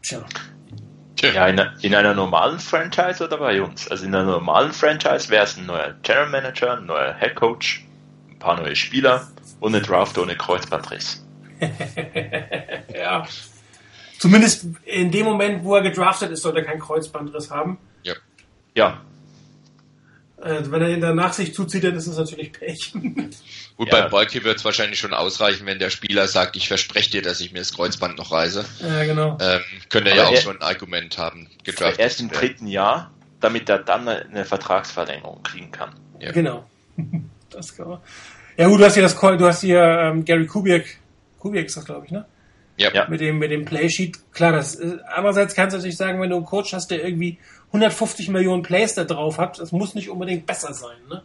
tja. Ja, in, in, einer normalen Franchise oder bei uns? Also in einer normalen Franchise wäre es ein neuer General Manager, ein neuer Head Coach, ein paar neue Spieler und eine Draft ohne Kreuzbandriss. ja. Zumindest in dem Moment, wo er gedraftet ist, sollte er keinen Kreuzbandriss haben. Ja. Ja, wenn er ihn danach sich zuzieht, dann ist es natürlich Pech. Gut, ja. bei Bolke wird es wahrscheinlich schon ausreichen, wenn der Spieler sagt, ich verspreche dir, dass ich mir das Kreuzband noch reise. Ja, genau. Ähm, könnte er ja auch er, schon ein Argument haben. Erst im dritten Jahr, damit er dann eine Vertragsverlängerung kriegen kann. Ja. Genau. Das kann man. Ja gut, du hast hier das du hast hier ähm, Gary Kubiak, Kubiak ist das glaube ich, ne? Ja. Mit dem, mit dem Playsheet. Klar, das, äh, andererseits kannst du natürlich sagen, wenn du einen Coach hast, der irgendwie 150 Millionen Plays da drauf hat, das muss nicht unbedingt besser sein, ne?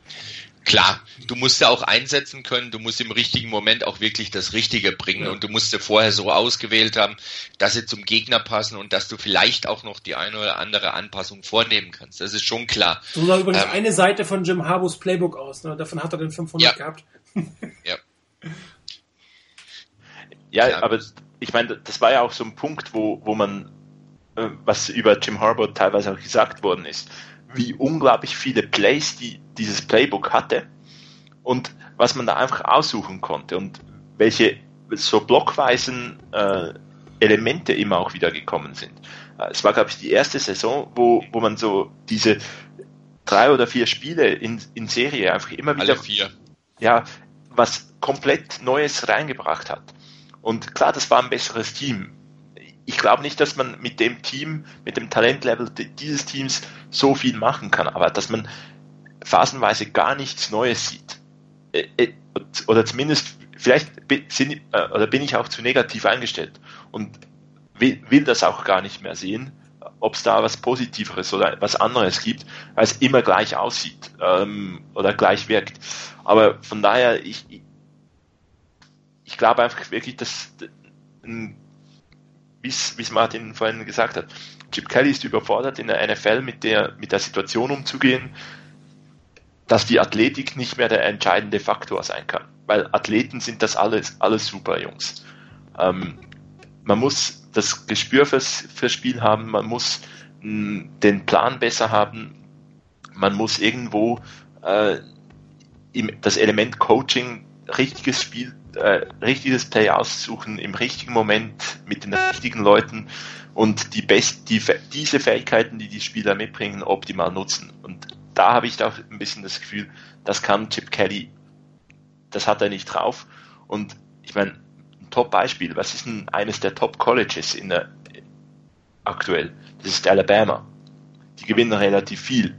Klar, du musst ja auch einsetzen können, du musst im richtigen Moment auch wirklich das Richtige bringen ja. und du musst sie vorher so ausgewählt haben, dass sie zum Gegner passen und dass du vielleicht auch noch die eine oder andere Anpassung vornehmen kannst. Das ist schon klar. So sah übrigens ähm, eine Seite von Jim Harbos Playbook aus, ne? davon hat er den 500 ja. gehabt. ja. Ja, aber ich meine, das war ja auch so ein Punkt, wo, wo man, was über Jim Harbour teilweise auch gesagt worden ist, wie unglaublich viele Plays die dieses Playbook hatte und was man da einfach aussuchen konnte und welche so blockweisen äh, Elemente immer auch wieder gekommen sind. Äh, es war, glaube ich, die erste Saison, wo, wo man so diese drei oder vier Spiele in, in Serie einfach immer wieder. Alle vier. Ja, was komplett Neues reingebracht hat. Und klar, das war ein besseres Team. Ich glaube nicht, dass man mit dem Team, mit dem Talentlevel dieses Teams so viel machen kann, aber dass man phasenweise gar nichts Neues sieht. Oder zumindest, vielleicht bin, äh, oder bin ich auch zu negativ eingestellt und will, das auch gar nicht mehr sehen, ob es da was Positiveres oder was anderes gibt, weil es immer gleich aussieht ähm, oder gleich wirkt. Aber von daher, ich, ich glaube einfach wirklich, dass, wie es Martin vorhin gesagt hat, Chip Kelly ist überfordert in der NFL mit der, mit der Situation umzugehen, dass die Athletik nicht mehr der entscheidende Faktor sein kann. Weil Athleten sind das alles, alles super Jungs. Ähm, man muss das Gespür fürs, fürs Spiel haben, man muss mh, den Plan besser haben, man muss irgendwo äh, im, das Element Coaching richtiges Spiel, äh, richtiges Play aussuchen im richtigen Moment mit den richtigen Leuten und die best, die, diese Fähigkeiten, die die Spieler mitbringen, optimal nutzen. Und da habe ich auch ein bisschen das Gefühl, das kann Chip Kelly, das hat er nicht drauf. Und ich meine, ein Top-Beispiel, was ist denn eines der Top-Colleges in der aktuell? Das ist Alabama. Die gewinnen relativ viel.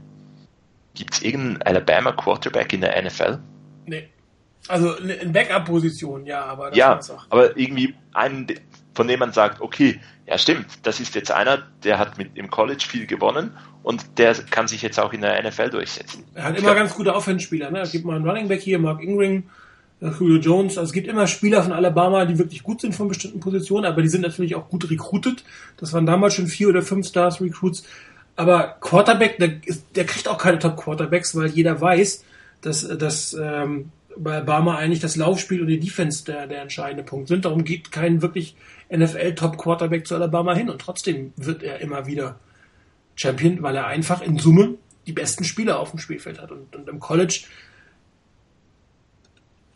Gibt es irgendeinen Alabama Quarterback in der NFL? Nee. Also in Backup-Position, ja, aber das ja, aber irgendwie einen, von dem man sagt, okay, ja stimmt, das ist jetzt einer, der hat mit im College viel gewonnen und der kann sich jetzt auch in der NFL durchsetzen. Er hat immer glaub, ganz gute Offenspieler, ne? Es gibt mal einen Running Back hier, Mark Ingram, äh, Julio Jones. Also es gibt immer Spieler von Alabama, die wirklich gut sind von bestimmten Positionen, aber die sind natürlich auch gut recruited. Das waren damals schon vier oder fünf Stars Recruits. Aber Quarterback, der, ist, der kriegt auch keine Top Quarterbacks, weil jeder weiß, dass, dass ähm, bei Alabama eigentlich das Laufspiel und die Defense der, der entscheidende Punkt sind. Darum geht kein wirklich NFL-Top-Quarterback zu Alabama hin und trotzdem wird er immer wieder Champion, weil er einfach in Summe die besten Spieler auf dem Spielfeld hat. Und, und im College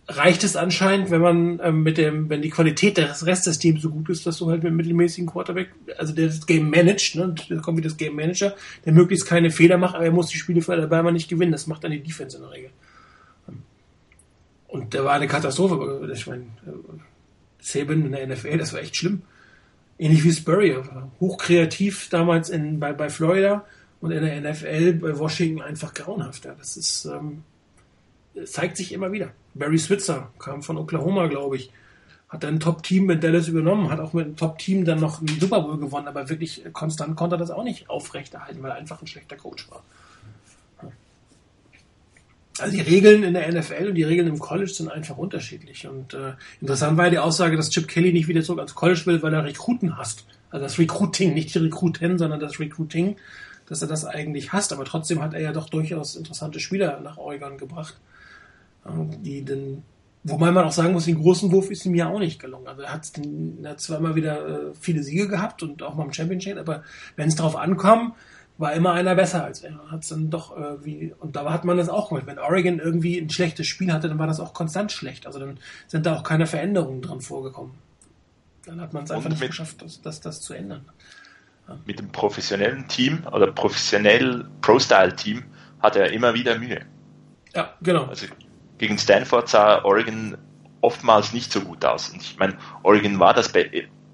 reicht es anscheinend, wenn man ähm, mit dem, wenn die Qualität des Rest des Teams so gut ist, dass du halt mit einem mittelmäßigen Quarterback, also der das Game managt, ne, da kommt wie das Game Manager, der möglichst keine Fehler macht, aber er muss die Spiele für Alabama nicht gewinnen. Das macht dann die Defense in der Regel. Und der war eine Katastrophe. Ich meine, Saban in der NFL, das war echt schlimm. Ähnlich wie Spurrier. Hochkreativ damals in, bei, bei Florida und in der NFL bei Washington einfach grauenhafter. Das ist, ähm, das zeigt sich immer wieder. Barry Switzer kam von Oklahoma, glaube ich. Hat dann ein Top-Team mit Dallas übernommen, hat auch mit einem Top-Team dann noch einen Super Bowl gewonnen, aber wirklich konstant konnte er das auch nicht aufrechterhalten, weil er einfach ein schlechter Coach war. Also die Regeln in der NFL und die Regeln im College sind einfach unterschiedlich. Und äh, interessant war ja die Aussage, dass Chip Kelly nicht wieder zurück ans College will, weil er Rekruten hasst. Also das Recruiting, nicht die Rekruten, sondern das Recruiting, dass er das eigentlich hasst. Aber trotzdem hat er ja doch durchaus interessante Spieler nach Oregon gebracht, die denn, wobei man auch sagen muss, den großen Wurf ist ihm ja auch nicht gelungen. Also er hat, er hat zweimal wieder äh, viele Siege gehabt und auch mal im Championship, aber wenn es darauf ankommt, war immer einer besser als er. Hat's dann doch äh, wie und da hat man das auch gemacht. Wenn Oregon irgendwie ein schlechtes Spiel hatte, dann war das auch konstant schlecht. Also dann sind da auch keine Veränderungen dran vorgekommen. Dann hat man es einfach nicht geschafft, das, das, das zu ändern. Ja. Mit dem professionellen Team oder professionell Pro-Style-Team hat er immer wieder Mühe. Ja, genau. Also gegen Stanford sah Oregon oftmals nicht so gut aus. Und ich meine, Oregon war das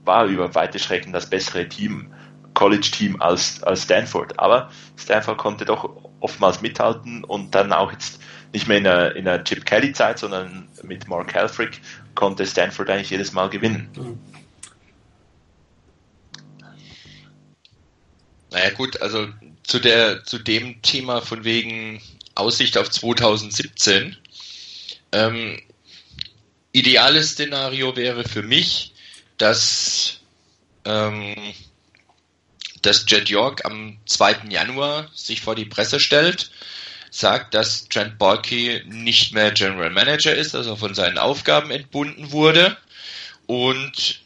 war über weite Strecken das bessere Team College-Team als, als Stanford. Aber Stanford konnte doch oftmals mithalten und dann auch jetzt nicht mehr in der, in der Chip Kelly-Zeit, sondern mit Mark Helfrich konnte Stanford eigentlich jedes Mal gewinnen. Naja gut, also zu, der, zu dem Thema von wegen Aussicht auf 2017. Ähm, ideales Szenario wäre für mich, dass ähm, dass Jet York am 2. Januar sich vor die Presse stellt, sagt, dass Trent Balky nicht mehr General Manager ist, also von seinen Aufgaben entbunden wurde und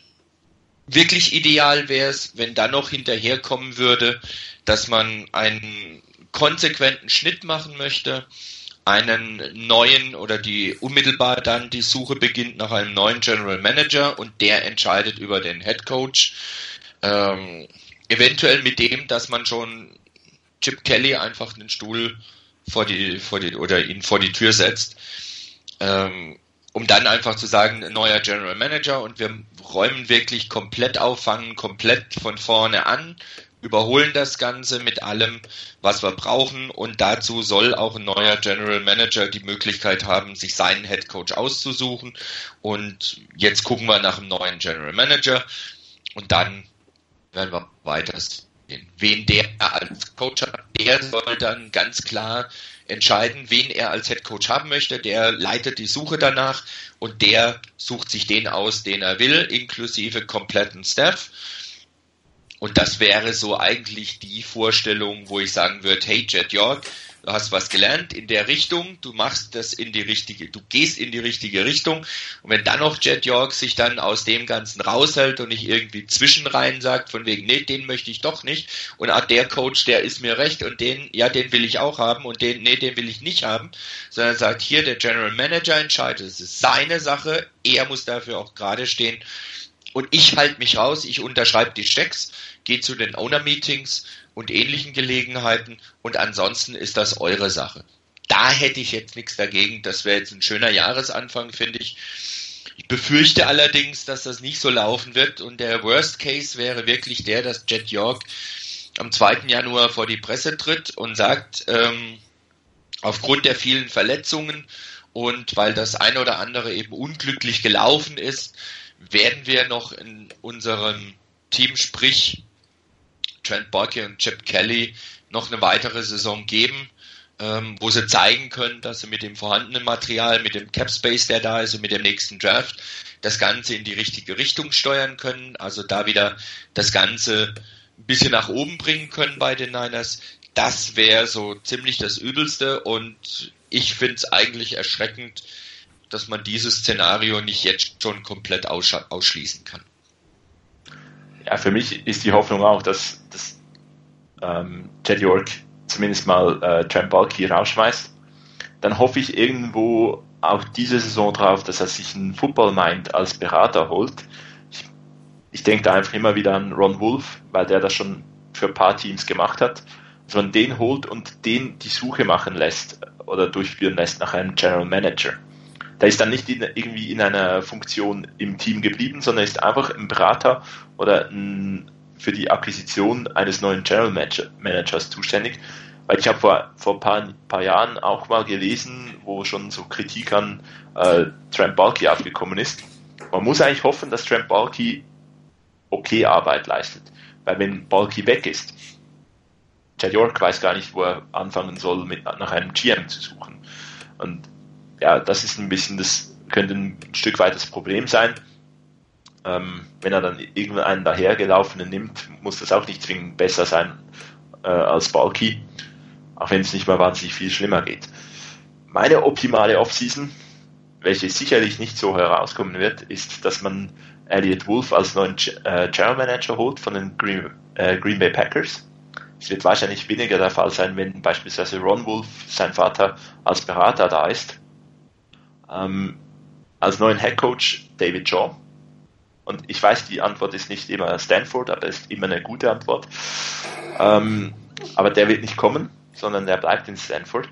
wirklich ideal wäre es, wenn dann noch hinterherkommen würde, dass man einen konsequenten Schnitt machen möchte, einen neuen oder die unmittelbar dann die Suche beginnt nach einem neuen General Manager und der entscheidet über den Head Coach. Ähm, eventuell mit dem, dass man schon Chip Kelly einfach den Stuhl vor die, vor die oder ihn vor die Tür setzt. Ähm, um dann einfach zu sagen, neuer General Manager und wir räumen wirklich komplett auffangen, komplett von vorne an, überholen das Ganze mit allem, was wir brauchen und dazu soll auch ein neuer General Manager die Möglichkeit haben, sich seinen Head Coach auszusuchen und jetzt gucken wir nach einem neuen General Manager und dann werden wir weiter sehen. Wen der als Coach hat, der soll dann ganz klar entscheiden, wen er als Head Coach haben möchte. Der leitet die Suche danach und der sucht sich den aus, den er will, inklusive kompletten Staff. Und das wäre so eigentlich die Vorstellung, wo ich sagen würde, hey Jet York, du hast was gelernt in der Richtung, du machst das in die richtige, du gehst in die richtige Richtung. Und wenn dann noch Jet York sich dann aus dem Ganzen raushält und nicht irgendwie zwischenrein sagt, von wegen, nee, den möchte ich doch nicht. Und ah, der Coach, der ist mir recht und den, ja, den will ich auch haben und den, nee, den will ich nicht haben. Sondern sagt, hier, der General Manager entscheidet, es ist seine Sache, er muss dafür auch gerade stehen. Und ich halte mich raus, ich unterschreibe die Checks, gehe zu den Owner-Meetings und ähnlichen Gelegenheiten und ansonsten ist das eure Sache. Da hätte ich jetzt nichts dagegen. Das wäre jetzt ein schöner Jahresanfang, finde ich. Ich befürchte allerdings, dass das nicht so laufen wird und der Worst Case wäre wirklich der, dass Jet York am 2. Januar vor die Presse tritt und sagt, ähm, aufgrund der vielen Verletzungen und weil das eine oder andere eben unglücklich gelaufen ist, werden wir noch in unserem Team, sprich Trent Borke und Chip Kelly, noch eine weitere Saison geben, ähm, wo sie zeigen können, dass sie mit dem vorhandenen Material, mit dem Cap Space, der da ist und mit dem nächsten Draft, das Ganze in die richtige Richtung steuern können. Also da wieder das Ganze ein bisschen nach oben bringen können bei den Niners. Das wäre so ziemlich das Übelste und ich finde es eigentlich erschreckend, dass man dieses Szenario nicht jetzt schon komplett ausschließen kann. Ja, für mich ist die Hoffnung auch, dass, dass ähm, Ted York zumindest mal äh, Trent Balky rausschmeißt. Dann hoffe ich irgendwo auch diese Saison drauf, dass er sich einen Football Mind als Berater holt. Ich, ich denke da einfach immer wieder an Ron Wolf, weil der das schon für ein paar Teams gemacht hat. Dass man den holt und den die Suche machen lässt oder durchführen lässt nach einem General Manager der ist dann nicht in, irgendwie in einer Funktion im Team geblieben, sondern ist einfach ein Berater oder ein, für die Akquisition eines neuen General Managers zuständig. Weil ich habe vor, vor ein paar, paar Jahren auch mal gelesen, wo schon so Kritik an äh, Trent Balky aufgekommen ist. Man muss eigentlich hoffen, dass Trent Balky okay Arbeit leistet. Weil wenn Balky weg ist, Chad York weiß gar nicht, wo er anfangen soll, mit, nach einem GM zu suchen. Und ja, das ist ein bisschen, das könnte ein Stück weit das Problem sein. Ähm, wenn er dann irgendeinen dahergelaufenen nimmt, muss das auch nicht zwingend besser sein äh, als Balky, auch wenn es nicht mal wahnsinnig viel schlimmer geht. Meine optimale Offseason, welche sicherlich nicht so herauskommen wird, ist, dass man Elliot Wolf als neuen äh, General Manager holt von den Green, äh, Green Bay Packers. Es wird wahrscheinlich weniger der Fall sein, wenn beispielsweise Ron Wolf, sein Vater, als Berater da ist ähm, als neuen Head Coach David Shaw. Und ich weiß, die Antwort ist nicht immer Stanford, aber ist immer eine gute Antwort. Ähm, aber der wird nicht kommen, sondern der bleibt in Stanford.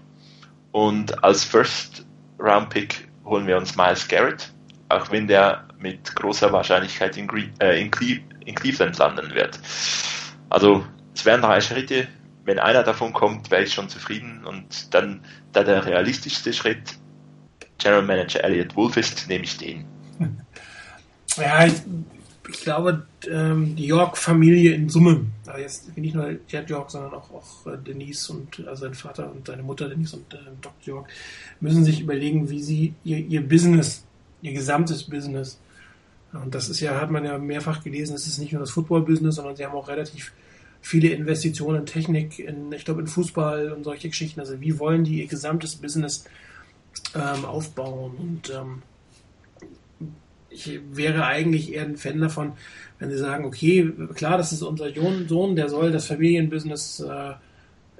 Und als First Round Pick holen wir uns Miles Garrett, auch wenn der mit großer Wahrscheinlichkeit in, Gre äh, in, Cle in Cleveland landen wird. Also es wären drei Schritte. Wenn einer davon kommt, wäre ich schon zufrieden. Und dann da der realistischste Schritt General Manager Elliot Wolf ist, nehme ich den. Ja, ich ich glaube, ähm, die York-Familie in Summe, also jetzt nicht nur Jet York, sondern auch, auch äh, Denise und also sein Vater und seine Mutter Denise und äh, Dr. York, müssen sich überlegen, wie sie ihr, ihr Business, ihr gesamtes Business, und das ist ja, hat man ja mehrfach gelesen, es ist nicht nur das Football-Business, sondern sie haben auch relativ viele Investitionen in Technik, in, ich glaube, in Fußball und solche Geschichten. Also wie wollen die ihr gesamtes Business ähm, aufbauen? Und ähm, ich wäre eigentlich eher ein Fan davon, wenn sie sagen, okay, klar, das ist unser Sohn, der soll das Familienbusiness äh,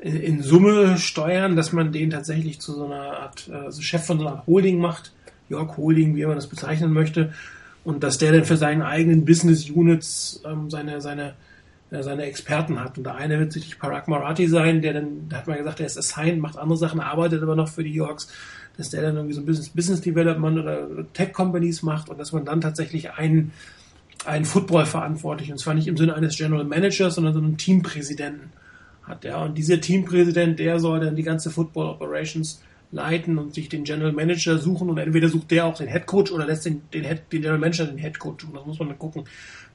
in, in, Summe steuern, dass man den tatsächlich zu so einer Art also Chef von so einer Art Holding macht, York Holding, wie man das bezeichnen möchte, und dass der dann für seine eigenen Business Units ähm, seine, seine, äh, seine Experten hat. Und der eine wird sicherlich Parag Marathi sein, der dann, da hat man gesagt, der ist assigned, macht andere Sachen, arbeitet aber noch für die Yorks dass der dann irgendwie so Business, Business Development oder Tech Companies macht und dass man dann tatsächlich einen, einen Football verantwortlich, und zwar nicht im Sinne eines General Managers, sondern so einen Teampräsidenten hat. Ja. Und dieser Teampräsident, der soll dann die ganze Football Operations leiten und sich den General Manager suchen und entweder sucht der auch den Head Coach oder lässt den, den, Head, den General Manager den Head Coach tun. Das muss man dann gucken,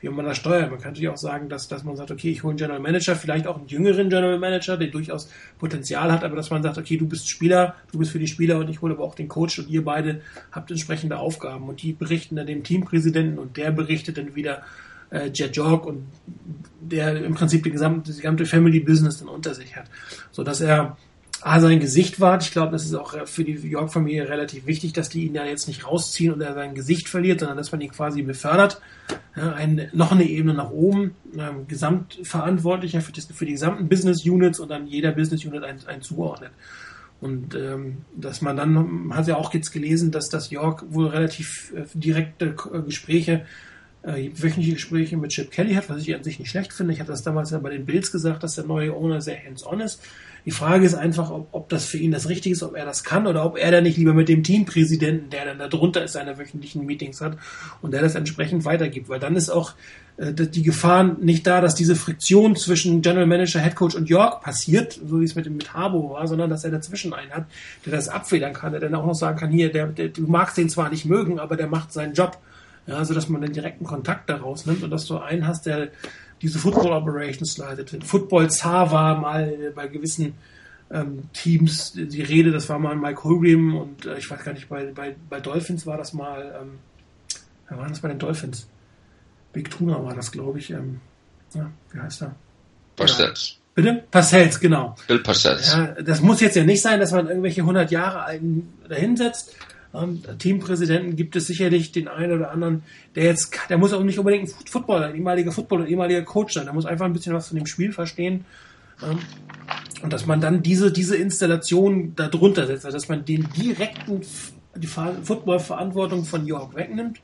wie man das steuert. Man kann natürlich auch sagen, dass, dass man sagt, okay, ich hole einen General Manager, vielleicht auch einen jüngeren General Manager, der durchaus Potenzial hat, aber dass man sagt, okay, du bist Spieler, du bist für die Spieler und ich hole aber auch den Coach und ihr beide habt entsprechende Aufgaben und die berichten dann dem Teampräsidenten und der berichtet dann wieder äh, Jet York und der im Prinzip die gesamte, die gesamte Family Business dann unter sich hat, so dass er A, sein Gesicht wahrt. Ich glaube, das ist auch für die York-Familie relativ wichtig, dass die ihn ja jetzt nicht rausziehen und er sein Gesicht verliert, sondern dass man ihn quasi befördert. Ja, ein, noch eine Ebene nach oben, ähm, Gesamtverantwortlicher für, das, für die gesamten Business Units und dann jeder Business Unit ein, ein zugeordnet. Und ähm, dass man dann, hat ja auch jetzt gelesen, dass das York wohl relativ äh, direkte äh, Gespräche äh, wöchentliche Gespräche mit Chip Kelly hat, was ich an sich nicht schlecht finde. Ich hatte das damals ja bei den Bills gesagt, dass der neue Owner sehr hands-on ist. Die Frage ist einfach, ob, ob das für ihn das Richtige ist, ob er das kann oder ob er dann nicht lieber mit dem Teampräsidenten, der dann da drunter ist, seine wöchentlichen Meetings hat und der das entsprechend weitergibt. Weil dann ist auch äh, die Gefahr nicht da, dass diese Friktion zwischen General Manager, Head Coach und York passiert, so wie es mit dem mit Harbo war, sondern dass er dazwischen einen hat, der das abfedern kann, der dann auch noch sagen kann, hier, der, der, du magst den zwar nicht mögen, aber der macht seinen Job. Ja, also dass man den direkten Kontakt daraus nimmt und dass du einen hast, der diese Football Operations leitet. Football Zar war mal bei gewissen ähm, Teams die Rede, das war mal Mike Holgrim und äh, ich weiß gar nicht, bei, bei, bei Dolphins war das mal, ähm, wer war das bei den Dolphins? Big Tuna war das, glaube ich. Ähm, ja, wie heißt er? Parcells. Bitte? Parcells, genau. Bill Parcells. Ja, das muss jetzt ja nicht sein, dass man irgendwelche 100 Jahre alten dahinsetzt, ähm, Teampräsidenten gibt es sicherlich den einen oder anderen, der jetzt, der muss auch nicht unbedingt ein Footballer, ein ehemaliger Footballer, ein ehemaliger Coach sein. Der muss einfach ein bisschen was von dem Spiel verstehen. Ähm, und dass man dann diese, diese Installation da drunter setzt, also dass man den direkten, die Football-Verantwortung von York wegnimmt.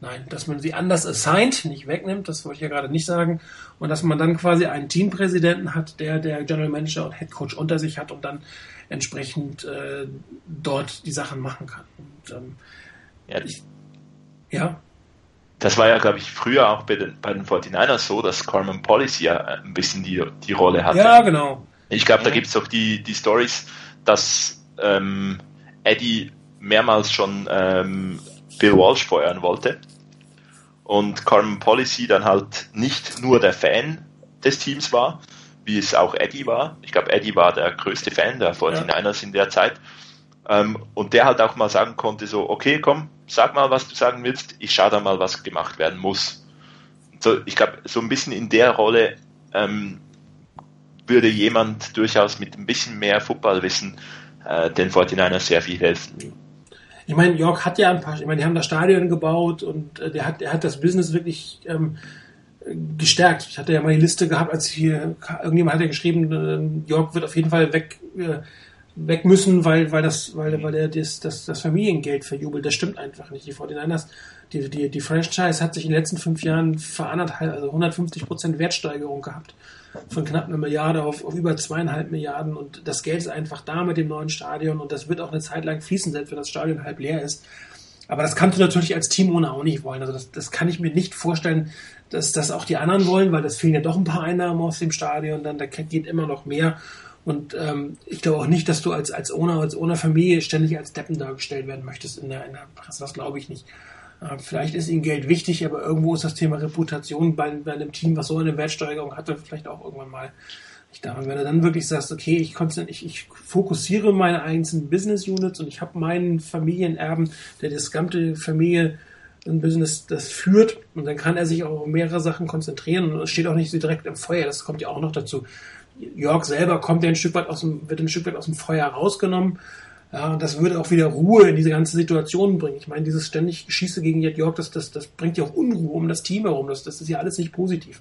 Nein, dass man sie anders assigned, nicht wegnimmt, das wollte ich ja gerade nicht sagen. Und dass man dann quasi einen Teampräsidenten hat, der der General Manager und Head Coach unter sich hat und dann entsprechend äh, dort die Sachen machen kann. Und, ähm, ja, ich, ja. Das war ja, glaube ich, früher auch bei den, bei den 49ers so, dass Carmen Policy ja ein bisschen die, die Rolle hatte. Ja, genau. Ich glaube, da gibt es auch die, die Stories, dass ähm, Eddie mehrmals schon ähm, Bill Walsh feuern wollte und Carmen Policy dann halt nicht nur der Fan des Teams war, wie es auch Eddie war. Ich glaube, Eddie war der größte Fan der 49ers ja. in der Zeit. Ähm, und der halt auch mal sagen konnte, so, okay, komm, sag mal, was du sagen willst, ich schaue da mal, was gemacht werden muss. So, ich glaube, so ein bisschen in der Rolle ähm, würde jemand durchaus mit ein bisschen mehr Footballwissen äh, den 49ers sehr viel helfen. Ich meine, York hat ja ein paar, ich meine, die haben das Stadion gebaut und äh, der hat, der hat das Business wirklich ähm, gestärkt. Ich hatte ja mal die Liste gehabt, als hier irgendjemand hat ja geschrieben, äh, York wird auf jeden Fall weg, äh, weg müssen, weil, weil das, weil, weil der das, das, das Familiengeld verjubelt. Das stimmt einfach nicht. Die 49ers, die, die, die Franchise hat sich in den letzten fünf Jahren für anderthalb, also 150 Prozent Wertsteigerung gehabt. Von knapp einer Milliarde auf, auf über zweieinhalb Milliarden und das Geld ist einfach da mit dem neuen Stadion und das wird auch eine Zeit lang fließen, selbst wenn das Stadion halb leer ist. Aber das kannst du natürlich als Team ohne auch nicht wollen. Also das, das kann ich mir nicht vorstellen, dass das auch die anderen wollen, weil das fehlen ja doch ein paar Einnahmen aus dem Stadion, dann da geht immer noch mehr. Und ähm, ich glaube auch nicht, dass du als, als Owner, als Owner-Familie ständig als Deppen dargestellt werden möchtest in der, in der Presse. Das glaube ich nicht. Äh, vielleicht ist ihnen Geld wichtig, aber irgendwo ist das Thema Reputation bei, bei einem Team, was so eine Wertsteigerung hatte, vielleicht auch irgendwann mal nicht da. Und wenn du dann wirklich sagst, okay, ich, ich, ich fokussiere meine einzelnen Business Units und ich habe meinen Familienerben, der das gesamte Familie ein Business das führt und dann kann er sich auch auf mehrere Sachen konzentrieren und es steht auch nicht so direkt im Feuer, das kommt ja auch noch dazu. Jörg selber kommt ja ein Stück weit aus dem, wird ein Stück weit aus dem Feuer rausgenommen. Ja, und das würde auch wieder Ruhe in diese ganze Situation bringen. Ich meine, dieses ständig Schieße gegen Jörg, das, das, das bringt ja auch Unruhe um das Team herum. Das, das ist ja alles nicht positiv.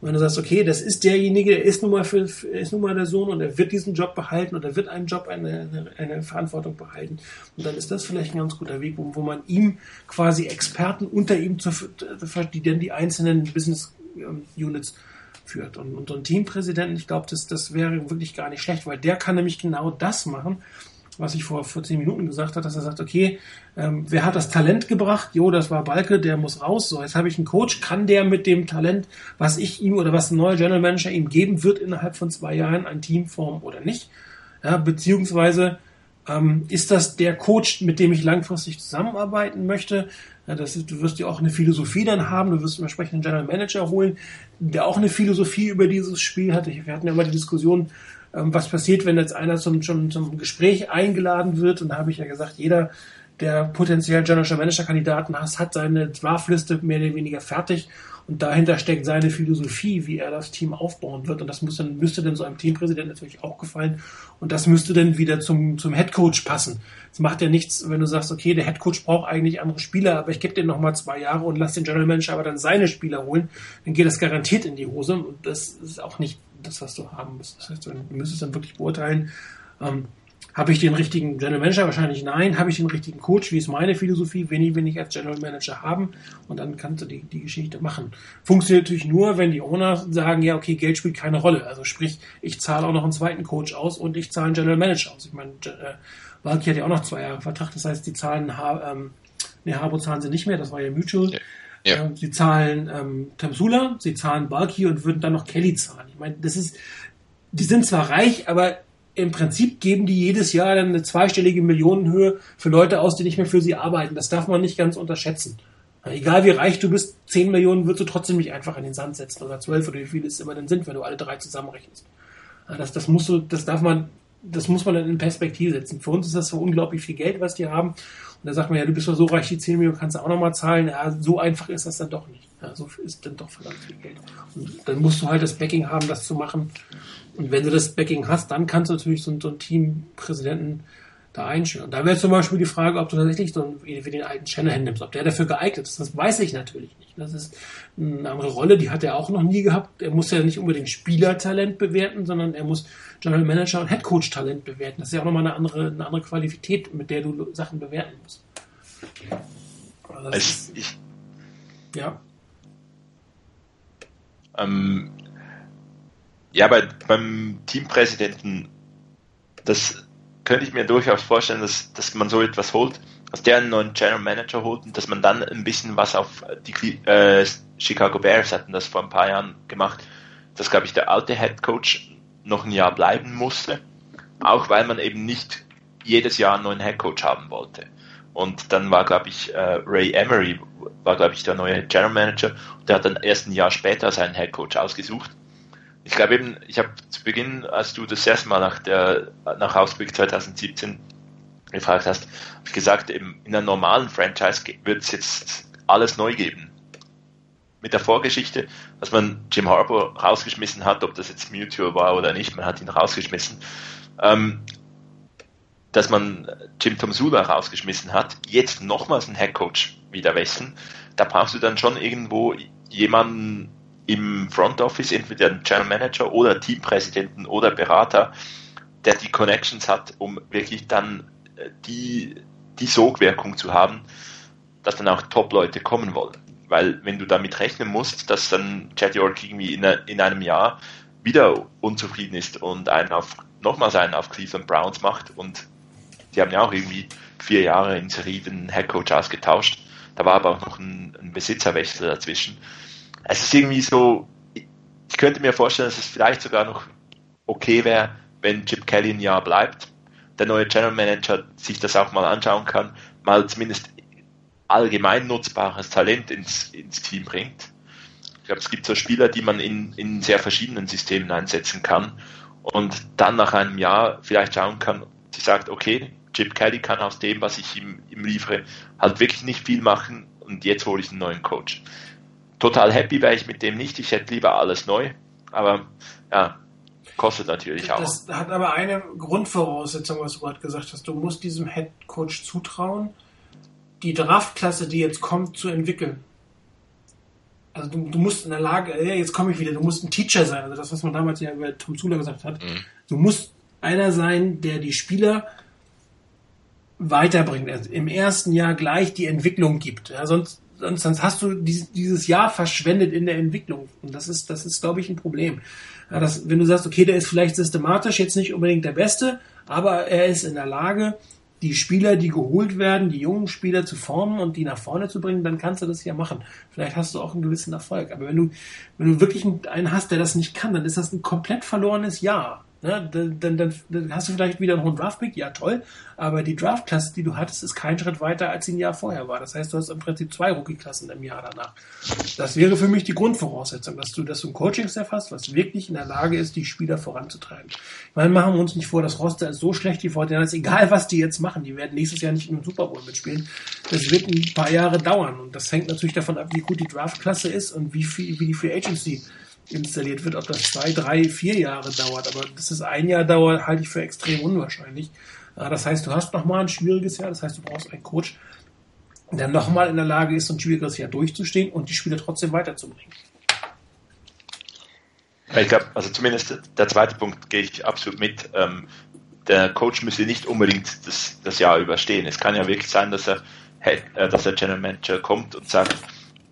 Und wenn du sagst, okay, das ist derjenige, der ist nun mal, für, ist nun mal der Sohn und er wird diesen Job behalten und er wird einen Job, eine, eine, eine Verantwortung behalten. Und dann ist das vielleicht ein ganz guter Weg, wo, wo man ihm quasi Experten unter ihm, zu, die dann die einzelnen Business ähm, Units führt. Und, und so ein Teampräsidenten, ich glaube, das, das wäre wirklich gar nicht schlecht, weil der kann nämlich genau das machen, was ich vor 14 Minuten gesagt habe, dass er sagt, okay, ähm, wer hat das Talent gebracht? Jo, das war Balke, der muss raus. So, jetzt habe ich einen Coach. Kann der mit dem Talent, was ich ihm oder was ein neuer General Manager ihm geben wird, innerhalb von zwei Jahren ein Team formen oder nicht? Ja, beziehungsweise ähm, ist das der Coach, mit dem ich langfristig zusammenarbeiten möchte? Ja, das ist, du wirst ja auch eine Philosophie dann haben, du wirst einen entsprechenden General Manager holen, der auch eine Philosophie über dieses Spiel hat. Wir hatten ja immer die Diskussion, was passiert, wenn jetzt einer zum, zum, zum Gespräch eingeladen wird. Und da habe ich ja gesagt, jeder, der potenziell General Manager Kandidaten hat, hat seine Draftliste mehr oder weniger fertig und dahinter steckt seine Philosophie, wie er das Team aufbauen wird. Und das muss dann, müsste dann so einem Teampräsident natürlich auch gefallen. Und das müsste dann wieder zum, zum Headcoach passen. Es macht ja nichts, wenn du sagst, okay, der Headcoach braucht eigentlich andere Spieler, aber ich gebe den nochmal zwei Jahre und lass den General Manager aber dann seine Spieler holen. Dann geht das garantiert in die Hose. Und das ist auch nicht das, was du haben musst. Das heißt, du müsstest dann wirklich beurteilen, ähm, habe ich den richtigen General Manager? Wahrscheinlich nein. Habe ich den richtigen Coach? Wie ist meine Philosophie? Wen ich, wen ich als General Manager haben? Und dann kannst du die, die Geschichte machen. Funktioniert natürlich nur, wenn die Owner sagen, ja, okay, Geld spielt keine Rolle. Also sprich, ich zahle auch noch einen zweiten Coach aus und ich zahle einen General Manager aus. Ich meine, äh, Walki hat ja auch noch zwei Jahre Vertrag. Das heißt, die zahlen, ähm, ne, Harbo zahlen sie nicht mehr. Das war ja Mutual. Ja. Ja. Sie zahlen ähm, Tamsula, sie zahlen Balki und würden dann noch Kelly zahlen. Ich meine, das ist, die sind zwar reich, aber im Prinzip geben die jedes Jahr dann eine zweistellige Millionenhöhe für Leute aus, die nicht mehr für sie arbeiten. Das darf man nicht ganz unterschätzen. Egal wie reich du bist, 10 Millionen würdest du trotzdem nicht einfach in den Sand setzen oder 12 oder wie viele es immer denn sind, wenn du alle drei zusammenrechnest. Das, das musst du, das darf man, das muss man dann in Perspektive setzen. Für uns ist das so unglaublich viel Geld, was die haben. Und da sagt man ja, du bist doch so reich, die 10 Millionen kannst du auch nochmal zahlen. Ja, so einfach ist das dann doch nicht. Ja, so ist dann doch verdammt viel Geld. Und dann musst du halt das Backing haben, das zu machen. Und wenn du das Backing hast, dann kannst du natürlich so, einen, so einen Teampräsidenten da einstellen. Und da wäre zum Beispiel die Frage, ob du tatsächlich so einen, wie den alten Shanahan nimmst, ob der dafür geeignet ist. Das weiß ich natürlich nicht. Das ist eine andere Rolle, die hat er auch noch nie gehabt. Er muss ja nicht unbedingt Spielertalent bewerten, sondern er muss General Manager und Headcoach Talent bewerten. Das ist ja auch nochmal eine andere, eine andere Qualität, mit der du Sachen bewerten musst. Also ist, ich, ja. Ähm, ja, bei, beim Teampräsidenten, das könnte ich mir durchaus vorstellen, dass, dass man so etwas holt, dass der einen neuen General Manager holt und dass man dann ein bisschen was auf die äh, Chicago Bears hatten das vor ein paar Jahren gemacht, dass, glaube ich, der alte Head Coach noch ein Jahr bleiben musste, auch weil man eben nicht jedes Jahr einen neuen Head Coach haben wollte. Und dann war, glaube ich, äh, Ray Emery, war, glaube ich, der neue General Manager und der hat dann erst ein Jahr später seinen Head Coach ausgesucht ich glaube eben, ich habe zu Beginn, als du das erste Mal nach der nach Ausblick 2017 gefragt hast, habe ich gesagt, in einer normalen Franchise wird es jetzt alles neu geben. Mit der Vorgeschichte, dass man Jim Harbour rausgeschmissen hat, ob das jetzt Mutual war oder nicht, man hat ihn rausgeschmissen. Ähm, dass man Jim Tomsula rausgeschmissen hat, jetzt nochmals einen Headcoach wieder wechseln, da brauchst du dann schon irgendwo jemanden, im Front Office, entweder ein Channel Manager oder Teampräsidenten oder Berater, der die Connections hat, um wirklich dann die, die Sogwirkung zu haben, dass dann auch Top-Leute kommen wollen. Weil wenn du damit rechnen musst, dass dann Chad York irgendwie in, in einem Jahr wieder unzufrieden ist und einen auf, nochmals einen auf Cleveland Browns macht und die haben ja auch irgendwie vier Jahre in Serie den Headcoach ausgetauscht. Da war aber auch noch ein, ein Besitzerwechsel dazwischen es ist irgendwie so, ich könnte mir vorstellen, dass es vielleicht sogar noch okay wäre, wenn Chip Kelly ein Jahr bleibt, der neue General Manager sich das auch mal anschauen kann, mal zumindest allgemein nutzbares Talent ins, ins Team bringt. Ich glaube, es gibt so Spieler, die man in, in sehr verschiedenen Systemen einsetzen kann und dann nach einem Jahr vielleicht schauen kann, sie sagt, okay, Chip Kelly kann aus dem, was ich ihm, ihm liefere, halt wirklich nicht viel machen und jetzt hole ich einen neuen Coach. Total happy wäre ich mit dem nicht, ich hätte lieber alles neu, aber ja, kostet natürlich auch. Das hat aber eine Grundvoraussetzung, was du gerade gesagt hast. Du musst diesem Head Coach zutrauen, die Draftklasse, die jetzt kommt, zu entwickeln. Also du, du musst in der Lage, ja, jetzt komme ich wieder, du musst ein Teacher sein, also das, was man damals ja über Tom Zula gesagt hat. Mhm. Du musst einer sein, der die Spieler weiterbringt, also im ersten Jahr gleich die Entwicklung gibt. Ja, sonst, sonst, sonst hast du dieses, dieses Jahr verschwendet in der Entwicklung. Und das ist, das ist, glaube ich, ein Problem. Ja, das, wenn du sagst, okay, der ist vielleicht systematisch jetzt nicht unbedingt der Beste, aber er ist in der Lage, die Spieler, die geholt werden, die jungen Spieler zu formen und die nach vorne zu bringen, dann kannst du das ja machen. Vielleicht hast du auch einen gewissen Erfolg. Aber wenn du, wenn du wirklich einen hast, der das nicht kann, dann ist das ein komplett verlorenes Jahr. Ne? Dann, dann, dann, hast du vielleicht wieder einen hohen Draftpick, ja toll, aber die Draftklasse, die du hattest, ist kein Schritt weiter, als sie ein Jahr vorher war. Das heißt, du hast im Prinzip zwei Rookie-Klassen im Jahr danach. Das wäre für mich die Grundvoraussetzung, dass du, dass du ein Coaching-Staff hast, was wirklich in der Lage ist, die Spieler voranzutreiben. Ich meine, machen wir uns nicht vor, das Roster ist so schlecht, die Fortinanders, egal was die jetzt machen, die werden nächstes Jahr nicht im Super Bowl mitspielen. Das wird ein paar Jahre dauern und das hängt natürlich davon ab, wie gut die Draftklasse ist und wie viel, wie die Free Agency installiert wird. Ob das zwei, drei, vier Jahre dauert, aber dass es ein Jahr dauert, halte ich für extrem unwahrscheinlich. Das heißt, du hast nochmal ein schwieriges Jahr, das heißt, du brauchst einen Coach, der nochmal in der Lage ist, ein schwieriges Jahr durchzustehen und die Spieler trotzdem weiterzubringen. Ich glaube, also zumindest der zweite Punkt gehe ich absolut mit. Ähm, der Coach müsse nicht unbedingt das, das Jahr überstehen. Es kann ja wirklich sein, dass er, äh, dass der General Manager kommt und sagt,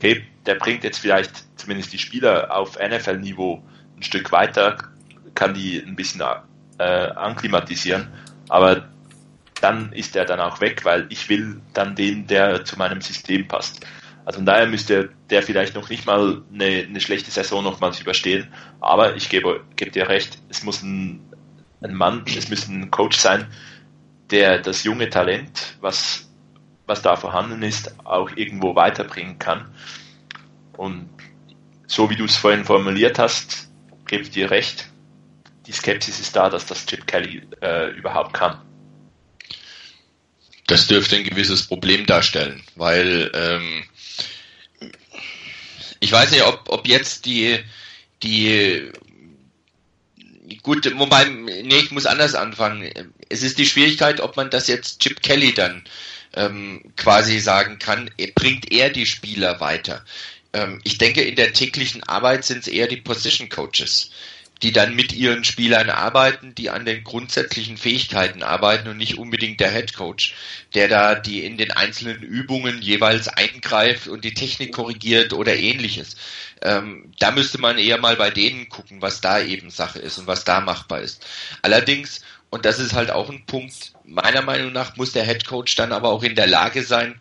okay, der bringt jetzt vielleicht zumindest die Spieler auf NFL-Niveau ein Stück weiter, kann die ein bisschen äh, anklimatisieren, aber dann ist er dann auch weg, weil ich will dann den, der zu meinem System passt. Also von daher müsste der vielleicht noch nicht mal eine, eine schlechte Saison nochmals überstehen, aber ich gebe, gebe dir recht, es muss ein, ein Mann, es muss ein Coach sein, der das junge Talent, was was da vorhanden ist, auch irgendwo weiterbringen kann. Und so wie du es vorhin formuliert hast, gebe ich dir recht. Die Skepsis ist da, dass das Chip Kelly äh, überhaupt kann. Das dürfte ein gewisses Problem darstellen, weil ähm, ich weiß nicht, ob, ob jetzt die, die gut, wobei, nee, ich muss anders anfangen. Es ist die Schwierigkeit, ob man das jetzt Chip Kelly dann ähm, quasi sagen kann, bringt er die Spieler weiter. Ähm, ich denke, in der täglichen Arbeit sind es eher die Position Coaches, die dann mit ihren Spielern arbeiten, die an den grundsätzlichen Fähigkeiten arbeiten und nicht unbedingt der Head Coach, der da die in den einzelnen Übungen jeweils eingreift und die Technik korrigiert oder ähnliches. Ähm, da müsste man eher mal bei denen gucken, was da eben Sache ist und was da machbar ist. Allerdings, und das ist halt auch ein Punkt, meiner Meinung nach muss der Head Coach dann aber auch in der Lage sein,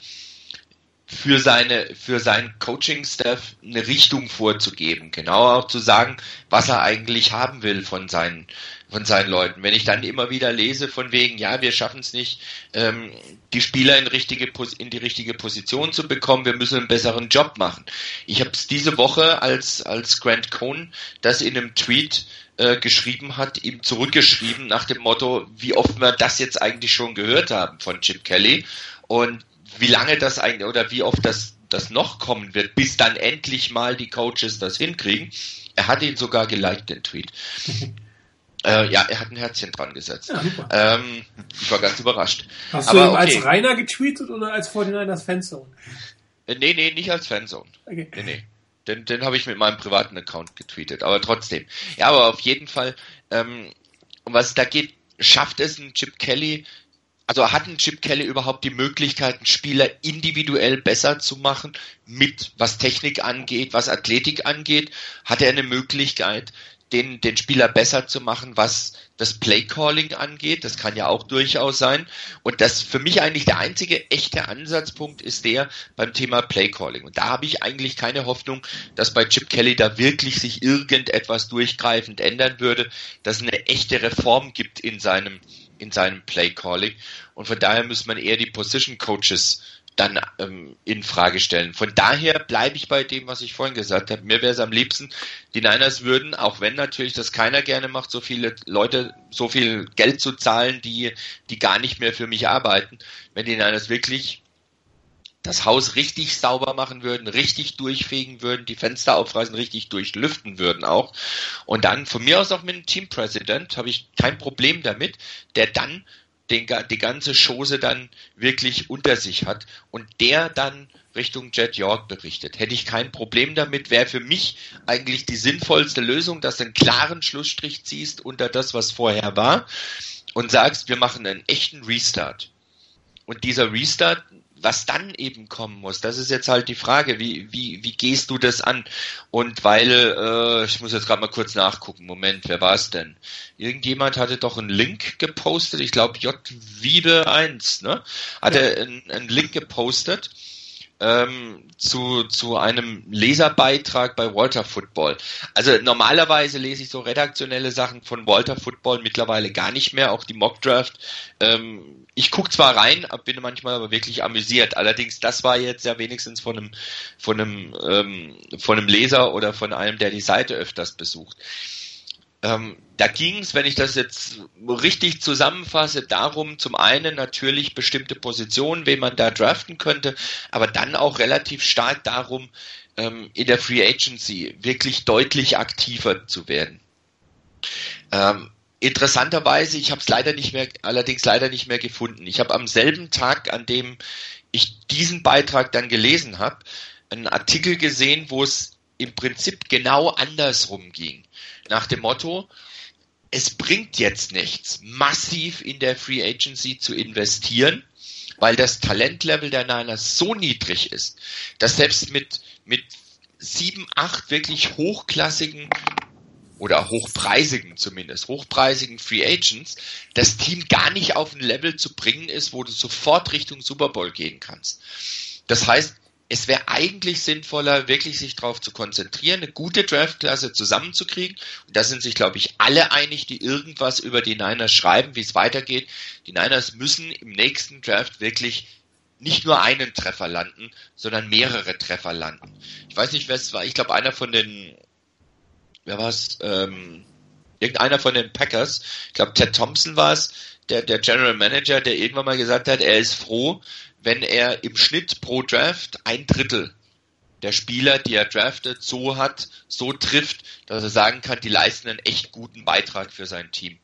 für seine, für sein Coaching-Staff eine Richtung vorzugeben. Genau auch zu sagen, was er eigentlich haben will von seinen, von seinen Leuten. Wenn ich dann immer wieder lese von wegen, ja, wir schaffen es nicht, ähm, die Spieler in, richtige, in die richtige Position zu bekommen, wir müssen einen besseren Job machen. Ich habe es diese Woche, als, als Grant Cohn das in einem Tweet äh, geschrieben hat, ihm zurückgeschrieben nach dem Motto, wie oft wir das jetzt eigentlich schon gehört haben von Chip Kelly. Und wie lange das eigentlich oder wie oft das, das noch kommen wird, bis dann endlich mal die Coaches das hinkriegen. Er hat ihn sogar geliked, den Tweet. äh, ja, er hat ein Herzchen dran gesetzt. Ja, ähm, ich war ganz überrascht. Hast Aber, du ihn okay. als Rainer getweetet oder als 49ers Fanzone? Äh, nee, nee, nicht als Fanzone. Okay. Nee, nee. Den, den habe ich mit meinem privaten Account getweetet, aber trotzdem. Ja, aber auf jeden Fall, ähm, was da geht, schafft es ein Chip Kelly, also hat ein Chip Kelly überhaupt die Möglichkeit, einen Spieler individuell besser zu machen, mit was Technik angeht, was Athletik angeht? Hat er eine Möglichkeit, den, den Spieler besser zu machen, was das Playcalling angeht? Das kann ja auch durchaus sein. Und das für mich eigentlich der einzige echte Ansatzpunkt ist der beim Thema Playcalling. Und da habe ich eigentlich keine Hoffnung, dass bei Chip Kelly da wirklich sich irgendetwas durchgreifend ändern würde, dass es eine echte Reform gibt in seinem in seinem Play Calling. Und von daher muss man eher die Position Coaches dann ähm, in Frage stellen. Von daher bleibe ich bei dem, was ich vorhin gesagt habe. Mir wäre es am liebsten, die Niners würden, auch wenn natürlich das keiner gerne macht, so viele Leute, so viel Geld zu zahlen, die, die gar nicht mehr für mich arbeiten, wenn die Niners wirklich das Haus richtig sauber machen würden, richtig durchfegen würden, die Fenster aufreißen, richtig durchlüften würden auch. Und dann von mir aus auch mit dem Teampräsident habe ich kein Problem damit, der dann den, die ganze Chose dann wirklich unter sich hat und der dann Richtung Jet York berichtet. Hätte ich kein Problem damit, wäre für mich eigentlich die sinnvollste Lösung, dass du einen klaren Schlussstrich ziehst unter das, was vorher war und sagst, wir machen einen echten Restart. Und dieser Restart was dann eben kommen muss, das ist jetzt halt die Frage, wie, wie, wie gehst du das an? Und weil, äh, ich muss jetzt gerade mal kurz nachgucken, Moment, wer war es denn? Irgendjemand hatte doch einen Link gepostet, ich glaube J. Wiebe 1, ne? Hatte ja. einen, einen Link gepostet ähm, zu, zu einem Leserbeitrag bei Walter Football. Also normalerweise lese ich so redaktionelle Sachen von Walter Football mittlerweile gar nicht mehr, auch die Mockdraft. Ähm, ich gucke zwar rein, bin manchmal aber wirklich amüsiert. Allerdings, das war jetzt ja wenigstens von einem, von einem, ähm, von einem Leser oder von einem, der die Seite öfters besucht. Ähm, da ging es, wenn ich das jetzt richtig zusammenfasse, darum, zum einen natürlich bestimmte Positionen, wen man da draften könnte, aber dann auch relativ stark darum, ähm, in der Free Agency wirklich deutlich aktiver zu werden. Ähm, interessanterweise, ich habe es leider nicht mehr, allerdings leider nicht mehr gefunden. Ich habe am selben Tag, an dem ich diesen Beitrag dann gelesen habe, einen Artikel gesehen, wo es im Prinzip genau andersrum ging. Nach dem Motto, es bringt jetzt nichts, massiv in der Free Agency zu investieren, weil das Talentlevel der Niners so niedrig ist, dass selbst mit, mit sieben, acht wirklich hochklassigen oder hochpreisigen zumindest, hochpreisigen Free Agents, das Team gar nicht auf ein Level zu bringen ist, wo du sofort Richtung Super Bowl gehen kannst. Das heißt, es wäre eigentlich sinnvoller, wirklich sich darauf zu konzentrieren, eine gute Draftklasse zusammenzukriegen. Und da sind sich, glaube ich, alle einig, die irgendwas über die Niners schreiben, wie es weitergeht. Die Niners müssen im nächsten Draft wirklich nicht nur einen Treffer landen, sondern mehrere Treffer landen. Ich weiß nicht, wer es war. Ich glaube, einer von den, wer war es? Ähm, irgendeiner von den Packers. Ich glaube, Ted Thompson war es, der, der General Manager, der irgendwann mal gesagt hat, er ist froh, wenn er im Schnitt pro Draft ein Drittel der Spieler, die er draftet, so hat, so trifft, dass er sagen kann, die leisten einen echt guten Beitrag für sein Team.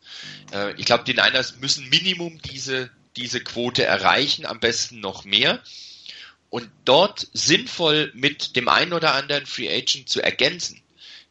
Äh, ich glaube, die Niners müssen Minimum diese, diese Quote erreichen, am besten noch mehr. Und dort sinnvoll mit dem einen oder anderen Free Agent zu ergänzen.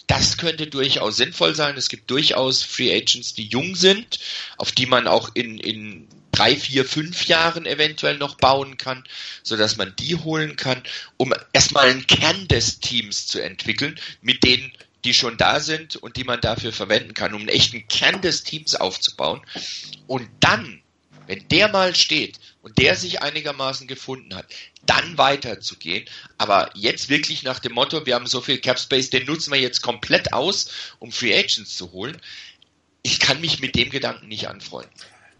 Das könnte durchaus sinnvoll sein. Es gibt durchaus Free Agents, die jung sind, auf die man auch in, in drei, vier, fünf Jahren eventuell noch bauen kann, so dass man die holen kann, um erstmal einen Kern des Teams zu entwickeln, mit denen die schon da sind und die man dafür verwenden kann, um einen echten Kern des Teams aufzubauen. Und dann, wenn der mal steht und der sich einigermaßen gefunden hat, dann weiterzugehen. Aber jetzt wirklich nach dem Motto, wir haben so viel Cap Space, den nutzen wir jetzt komplett aus, um Free Agents zu holen. Ich kann mich mit dem Gedanken nicht anfreunden.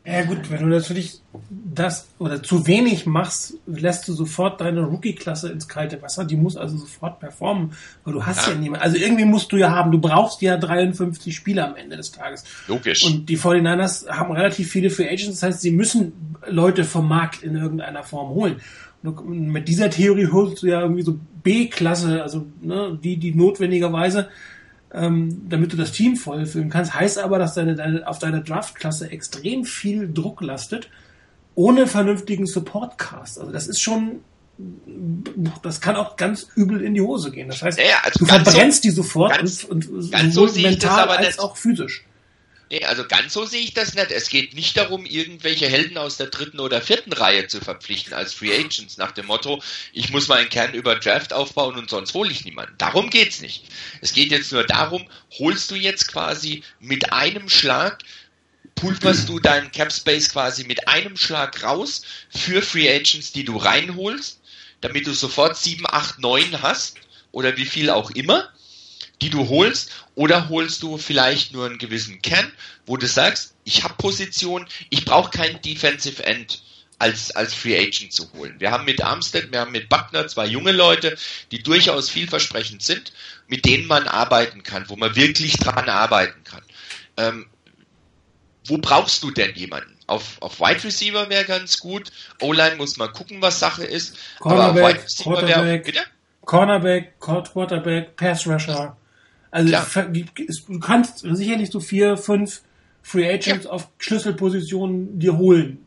Ja gut, wenn du natürlich das oder zu wenig machst, lässt du sofort deine Rookie-Klasse ins kalte Wasser. Die muss also sofort performen, weil du hast ja, ja niemanden. Also irgendwie musst du ja haben, du brauchst ja 53 Spieler am Ende des Tages. Logisch. Und die 49ers haben relativ viele Free Agents, das heißt, sie müssen Leute vom Markt in irgendeiner Form holen. Und mit dieser Theorie holst du ja irgendwie so B-Klasse, also ne, die, die notwendigerweise ähm, damit du das Team vollfüllen kannst. Heißt aber, dass deine, deine, auf deiner Draftklasse extrem viel Druck lastet, ohne vernünftigen Supportcast. Also das ist schon, das kann auch ganz übel in die Hose gehen. Das heißt, ja, also du verbrennst so, die sofort ganz, und, und ganz so mental als auch physisch. Nee, also ganz so sehe ich das nicht. Es geht nicht darum, irgendwelche Helden aus der dritten oder vierten Reihe zu verpflichten als Free Agents nach dem Motto, ich muss meinen Kern über Draft aufbauen und sonst hole ich niemanden. Darum geht's nicht. Es geht jetzt nur darum, holst du jetzt quasi mit einem Schlag pulverst du deinen Cap Space quasi mit einem Schlag raus für Free Agents, die du reinholst, damit du sofort 7, 8, 9 hast oder wie viel auch immer die du holst, oder holst du vielleicht nur einen gewissen Kern, wo du sagst, ich habe Position, ich brauche keinen Defensive End als, als Free Agent zu holen. Wir haben mit Armstead, wir haben mit Buckner zwei junge Leute, die durchaus vielversprechend sind, mit denen man arbeiten kann, wo man wirklich dran arbeiten kann. Ähm, wo brauchst du denn jemanden? Auf, auf Wide Receiver wäre ganz gut. O-Line muss man gucken, was Sache ist. Cornerback, Aber Wide Receiver wäre, bitte? Cornerback, Quarterback, Pass Rusher. Also du kannst sicherlich so vier, fünf Free Agents ja. auf Schlüsselpositionen dir holen.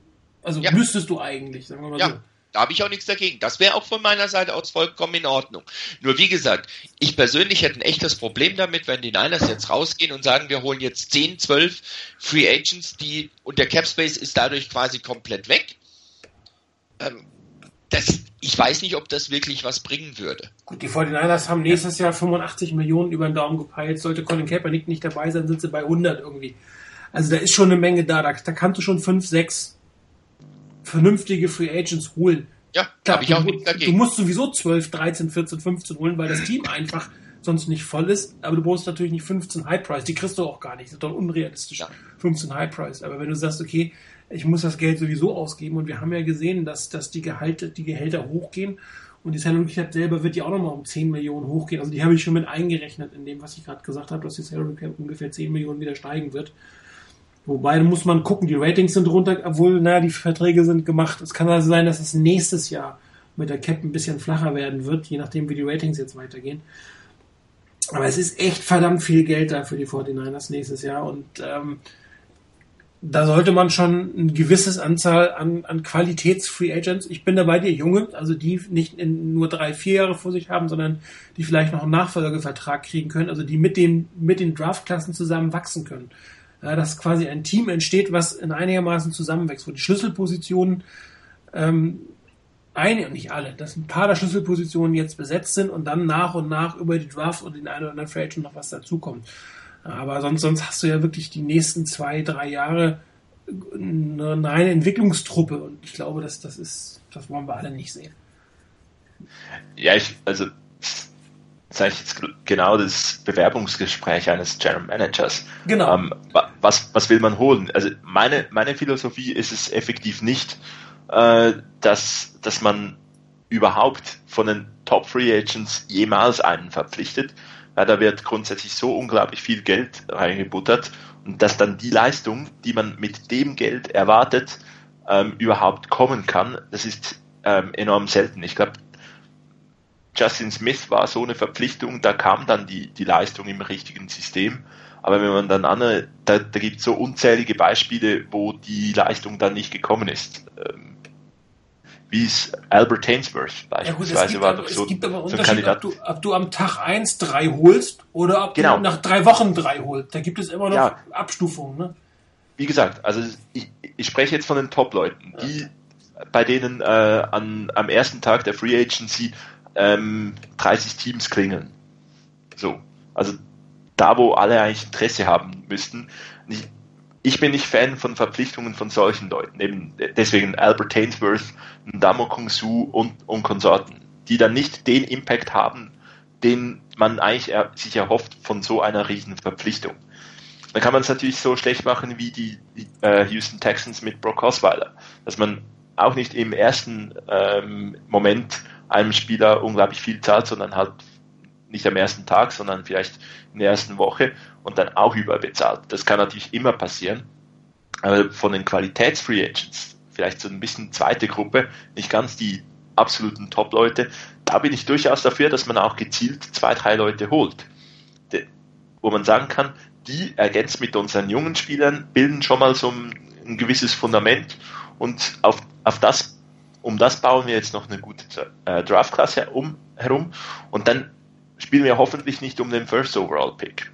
Also ja. müsstest du eigentlich, sagen wir mal ja. so. Da habe ich auch nichts dagegen. Das wäre auch von meiner Seite aus vollkommen in Ordnung. Nur wie gesagt, ich persönlich hätte ein echtes Problem damit, wenn die Niners jetzt rausgehen und sagen, wir holen jetzt 10, 12 Free Agents, die und der Cap Space ist dadurch quasi komplett weg. Ähm, das, ich weiß nicht, ob das wirklich was bringen würde. Gut, die 49ers haben nächstes Jahr 85 Millionen über den Daumen gepeilt. Sollte Colin Kaepernick nicht dabei sein, sind sie bei 100 irgendwie. Also da ist schon eine Menge da. Da, da kannst du schon 5, 6 vernünftige Free Agents holen. Ja, habe ich auch nichts dagegen. Du musst sowieso 12, 13, 14, 15 holen, weil das Team einfach sonst nicht voll ist. Aber du brauchst natürlich nicht 15 High Price. Die kriegst du auch gar nicht. Das ist doch unrealistisch. Ja. 15 High Price. Aber wenn du sagst, okay, ich muss das Geld sowieso ausgeben und wir haben ja gesehen, dass, dass die Gehalte, die Gehälter hochgehen und die Salary Cap selber wird ja auch nochmal um 10 Millionen hochgehen. Also die habe ich schon mit eingerechnet in dem, was ich gerade gesagt habe, dass die Salary Cap ungefähr 10 Millionen wieder steigen wird. Wobei, da muss man gucken, die Ratings sind runter, obwohl, naja, die Verträge sind gemacht. Es kann also sein, dass es nächstes Jahr mit der Cap ein bisschen flacher werden wird, je nachdem, wie die Ratings jetzt weitergehen. Aber es ist echt verdammt viel Geld da für die 49ers nächstes Jahr und ähm, da sollte man schon ein gewisses Anzahl an, an Qualitäts-Free Agents, ich bin dabei dir Junge, also die nicht in nur drei, vier Jahre vor sich haben, sondern die vielleicht noch einen Nachfolgevertrag kriegen können, also die mit den, mit den Draftklassen zusammen wachsen können ja, dass quasi ein Team entsteht, was in einigermaßen zusammenwächst, wo die Schlüsselpositionen ähm, eine und nicht alle, dass ein paar der Schlüsselpositionen jetzt besetzt sind und dann nach und nach über die Draft und den einen oder anderen Free Agent noch was dazukommt. Aber sonst, sonst hast du ja wirklich die nächsten zwei, drei Jahre eine reine Entwicklungstruppe und ich glaube, dass das ist, das wollen wir alle nicht sehen. Ja, ich, also das ist eigentlich jetzt genau das Bewerbungsgespräch eines General Managers. Genau. Ähm, was, was will man holen? Also meine, meine Philosophie ist es effektiv nicht, äh, dass, dass man überhaupt von den Top Free Agents jemals einen verpflichtet. Ja, da wird grundsätzlich so unglaublich viel Geld reingebuttert und dass dann die Leistung, die man mit dem Geld erwartet, ähm, überhaupt kommen kann, das ist ähm, enorm selten. Ich glaube, Justin Smith war so eine Verpflichtung, da kam dann die, die Leistung im richtigen System. Aber wenn man dann andere, da, da gibt es so unzählige Beispiele, wo die Leistung dann nicht gekommen ist. Ähm, wie es Albert Hainsworth beispielsweise ja gut, war doch so, es gibt aber so ein Kandidat. Ob du, ob du am Tag 1 drei holst oder ob genau. du nach drei Wochen drei holst. Da gibt es immer noch ja. Abstufungen. Ne? Wie gesagt, also ich, ich spreche jetzt von den Top-Leuten, die bei denen äh, an, am ersten Tag der Free Agency ähm, 30 Teams klingeln. So. Also da, wo alle eigentlich Interesse haben müssten. Ich, ich bin nicht Fan von Verpflichtungen von solchen Leuten. Eben deswegen Albert Ainsworth, Ndamo Kung Su und, und Konsorten, die dann nicht den Impact haben, den man eigentlich er, sich erhofft von so einer riesen Verpflichtung. Dann kann man es natürlich so schlecht machen wie die äh, Houston Texans mit Brock Osweiler, dass man auch nicht im ersten ähm, Moment einem Spieler unglaublich viel zahlt, sondern halt nicht am ersten Tag, sondern vielleicht in der ersten Woche und dann auch überbezahlt. Das kann natürlich immer passieren. Aber von den Qualitäts-Free Agents, vielleicht so ein bisschen zweite Gruppe, nicht ganz die absoluten Top-Leute, da bin ich durchaus dafür, dass man auch gezielt zwei, drei Leute holt. Wo man sagen kann, die ergänzt mit unseren jungen Spielern, bilden schon mal so ein, ein gewisses Fundament und auf, auf das um das bauen wir jetzt noch eine gute äh, Draft-Klasse um, herum und dann spielen wir hoffentlich nicht um den First Overall Pick.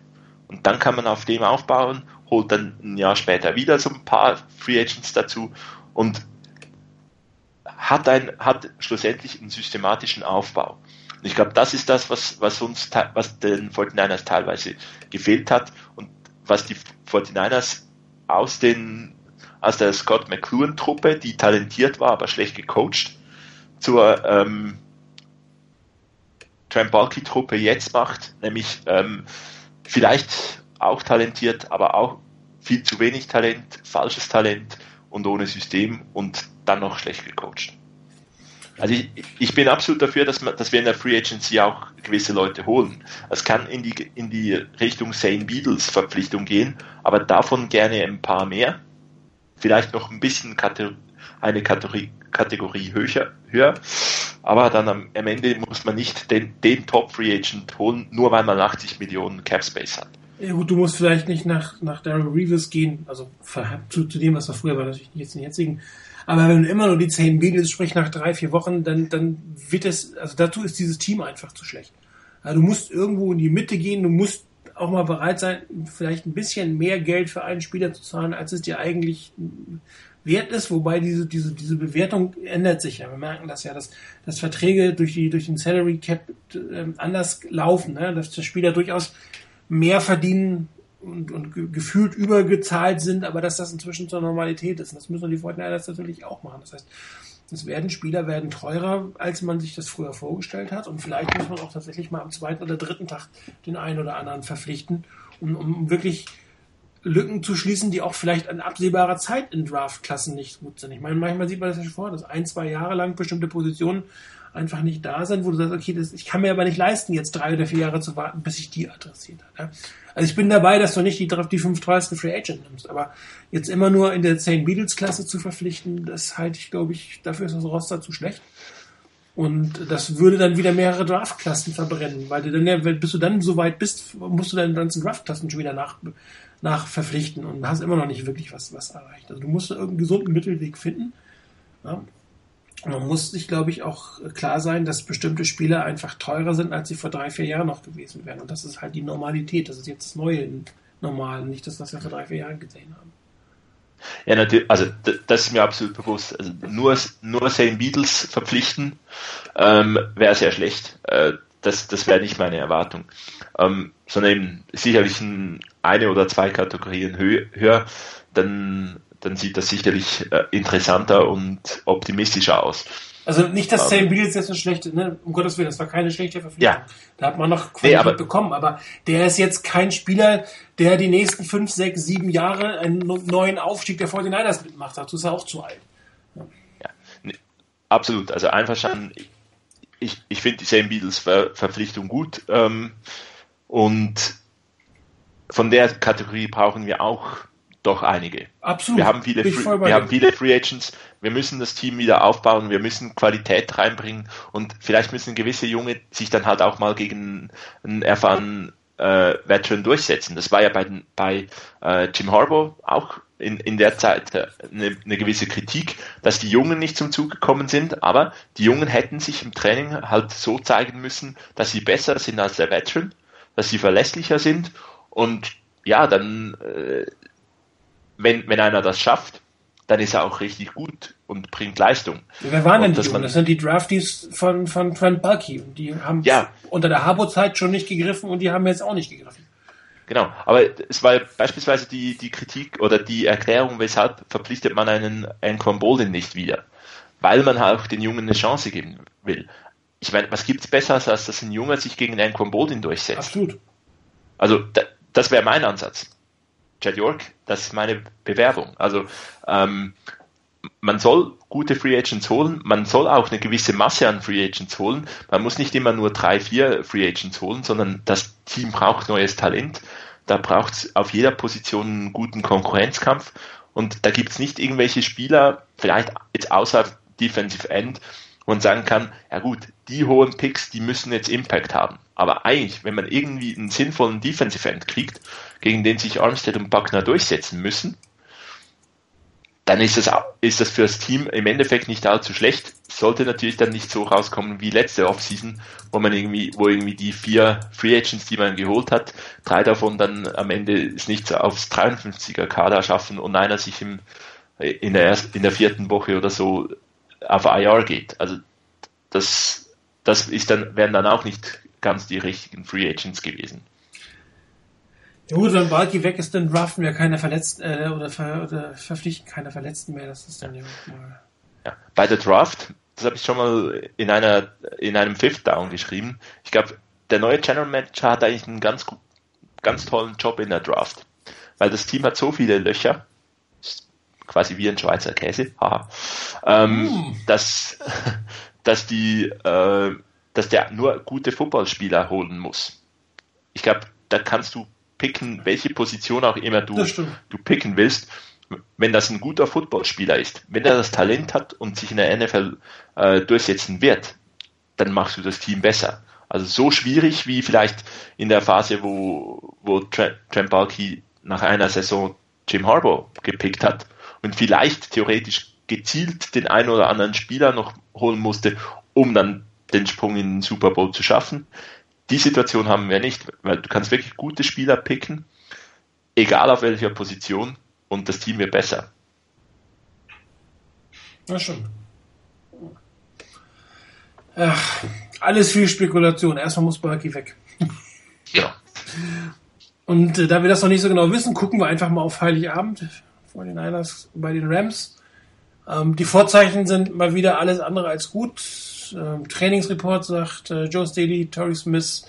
Und dann kann man auf dem aufbauen, holt dann ein Jahr später wieder so ein paar Free Agents dazu und hat, ein, hat schlussendlich einen systematischen Aufbau. Und ich glaube, das ist das, was, was uns, was den 49ers teilweise gefehlt hat und was die 49ers aus den aus der Scott McLuhan-Truppe, die talentiert war, aber schlecht gecoacht, zur ähm, Trent Balky-Truppe jetzt macht, nämlich ähm, vielleicht auch talentiert, aber auch viel zu wenig Talent, falsches Talent und ohne System und dann noch schlecht gecoacht. Also ich, ich bin absolut dafür, dass, man, dass wir in der Free Agency auch gewisse Leute holen. Es kann in die, in die Richtung Sane Beatles Verpflichtung gehen, aber davon gerne ein paar mehr. Vielleicht noch ein bisschen Kategor eine Kategorie, Kategorie höher, höher. Aber dann am, am Ende muss man nicht den, den Top Free Agent holen, nur weil man 80 Millionen Cap Space hat. Ja gut, du musst vielleicht nicht nach, nach Daryl Reeves gehen, also zu, zu dem, was er früher war, natürlich nicht jetzt den jetzigen aber wenn du immer nur die zehn Beatles sprich nach drei, vier Wochen, dann, dann wird es, also dazu ist dieses Team einfach zu schlecht. Also du musst irgendwo in die Mitte gehen, du musst auch mal bereit sein, vielleicht ein bisschen mehr Geld für einen Spieler zu zahlen, als es dir eigentlich wert ist, wobei diese, diese, diese Bewertung ändert sich ja. Wir merken das ja, dass, dass Verträge durch, die, durch den Salary Cap äh, anders laufen, ne? dass der Spieler durchaus mehr verdienen und, und gefühlt übergezahlt sind, aber dass das inzwischen zur Normalität ist. Und das müssen die Fortnite natürlich auch machen. Das heißt, es werden Spieler werden teurer, als man sich das früher vorgestellt hat. Und vielleicht muss man auch tatsächlich mal am zweiten oder dritten Tag den einen oder anderen verpflichten, um, um wirklich Lücken zu schließen, die auch vielleicht an absehbarer Zeit in Draftklassen nicht gut sind. Ich meine, manchmal sieht man das ja schon vor, dass ein, zwei Jahre lang bestimmte Positionen einfach nicht da sind, wo du sagst, okay, das, ich kann mir aber nicht leisten, jetzt drei oder vier Jahre zu warten, bis ich die adressiert habe. Also ich bin dabei, dass du nicht die, die fünf teuersten Free Agent nimmst, aber jetzt immer nur in der St. Beatles Klasse zu verpflichten, das halte ich, glaube ich, dafür ist das Roster zu schlecht. Und das würde dann wieder mehrere Draftklassen verbrennen, weil du dann, bis du dann so weit bist, musst du deine ganzen Draftklassen schon wieder nach, nach verpflichten und hast immer noch nicht wirklich was, was erreicht. Also du musst irgendeinen gesunden Mittelweg finden. Ja man muss sich, glaube ich, auch klar sein, dass bestimmte Spiele einfach teurer sind, als sie vor drei, vier Jahren noch gewesen wären. Und das ist halt die Normalität. Das ist jetzt das Neue im Normalen, nicht das, was wir vor drei, vier Jahren gesehen haben. Ja, natürlich, also das ist mir absolut bewusst. Also nur, nur Same Beatles verpflichten ähm, wäre sehr schlecht. Äh, das das wäre nicht meine Erwartung. Ähm, sondern eben sicherlich ein, eine oder zwei Kategorien höher, dann dann sieht das sicherlich äh, interessanter und optimistischer aus. Also nicht, dass Sam Beals jetzt eine schlechte, ne? um Gottes Willen, das war keine schlechte Verpflichtung. Ja. Da hat man noch Qualität nee, aber, bekommen, aber der ist jetzt kein Spieler, der die nächsten fünf, sechs, sieben Jahre einen neuen Aufstieg der 49ers mitmacht. Dazu ist er auch zu alt. Ja, ja nee, absolut. Also einverstanden. Ich, ich finde die Sam Beatles Ver Verpflichtung gut ähm, und von der Kategorie brauchen wir auch doch einige. Absolut. Wir haben viele, Free, wir haben viele Free Agents. Wir müssen das Team wieder aufbauen. Wir müssen Qualität reinbringen und vielleicht müssen gewisse Junge sich dann halt auch mal gegen einen erfahrenen äh, Veteran durchsetzen. Das war ja bei, bei äh, Jim Harbour auch in, in der Zeit äh, eine, eine gewisse Kritik, dass die Jungen nicht zum Zug gekommen sind, aber die Jungen hätten sich im Training halt so zeigen müssen, dass sie besser sind als der Veteran, dass sie verlässlicher sind und ja, dann äh, wenn, wenn einer das schafft, dann ist er auch richtig gut und bringt Leistung. wer waren denn die Jungen? Das sind die Draftees von, von Trent Bulky. Und die haben ja. unter der Harbo-Zeit schon nicht gegriffen und die haben jetzt auch nicht gegriffen. Genau, aber es war beispielsweise die, die Kritik oder die Erklärung, weshalb verpflichtet man einen Anquan Bolden nicht wieder. Weil man auch den Jungen eine Chance geben will. Ich meine, was gibt's besser, als dass ein Junge sich gegen Anquan Bolden durchsetzt? Absolut. Also, das wäre mein Ansatz. Chad York, das ist meine Bewerbung. Also ähm, man soll gute Free Agents holen, man soll auch eine gewisse Masse an Free Agents holen. Man muss nicht immer nur drei, vier Free Agents holen, sondern das Team braucht neues Talent. Da braucht es auf jeder Position einen guten Konkurrenzkampf. Und da gibt es nicht irgendwelche Spieler, vielleicht jetzt außer Defensive End, wo man sagen kann, ja gut, die hohen Picks, die müssen jetzt Impact haben. Aber eigentlich, wenn man irgendwie einen sinnvollen Defensive End kriegt, gegen den sich Armstead und Buckner durchsetzen müssen, dann ist das, ist das für das Team im Endeffekt nicht allzu schlecht. Sollte natürlich dann nicht so rauskommen wie letzte Offseason, wo man irgendwie, wo irgendwie die vier Free Agents, die man geholt hat, drei davon dann am Ende es nicht aufs 53er Kader schaffen und einer sich im, in der ersten, in der vierten Woche oder so auf IR geht. Also das, das ist dann, wären dann auch nicht ganz die richtigen Free Agents gewesen. Ja gut, wenn Balki weg ist, dann draften wir keine Verletzten äh, oder, ver, oder verpflichten keine Verletzten mehr. Das ist dann ja mal. Ja, bei der Draft, das habe ich schon mal in einer in einem Fifth Down geschrieben. Ich glaube, der neue General Manager hat eigentlich einen ganz ganz tollen Job in der Draft, weil das Team hat so viele Löcher, quasi wie ein Schweizer Käse, haha, ähm, mm. dass, dass die, äh, dass der nur gute Footballspieler holen muss. Ich glaube, da kannst du picken, welche Position auch immer du, du picken willst, wenn das ein guter Footballspieler ist. Wenn er das Talent hat und sich in der NFL äh, durchsetzen wird, dann machst du das Team besser. Also so schwierig wie vielleicht in der Phase, wo, wo Trent Balky nach einer Saison Jim Harbour gepickt hat und vielleicht theoretisch gezielt den einen oder anderen Spieler noch holen musste, um dann den Sprung in den Super Bowl zu schaffen. Die Situation haben wir nicht, weil du kannst wirklich gute Spieler picken, egal auf welcher Position, und das Team wird besser. Ja, schon. Ach, alles viel Spekulation. Erstmal muss Barky weg. Ja. Und äh, da wir das noch nicht so genau wissen, gucken wir einfach mal auf Heiligabend vor den Niners bei den Rams. Ähm, die Vorzeichen sind mal wieder alles andere als gut. Ähm, Trainingsreport sagt äh, Joe Staley, Torrey Smith,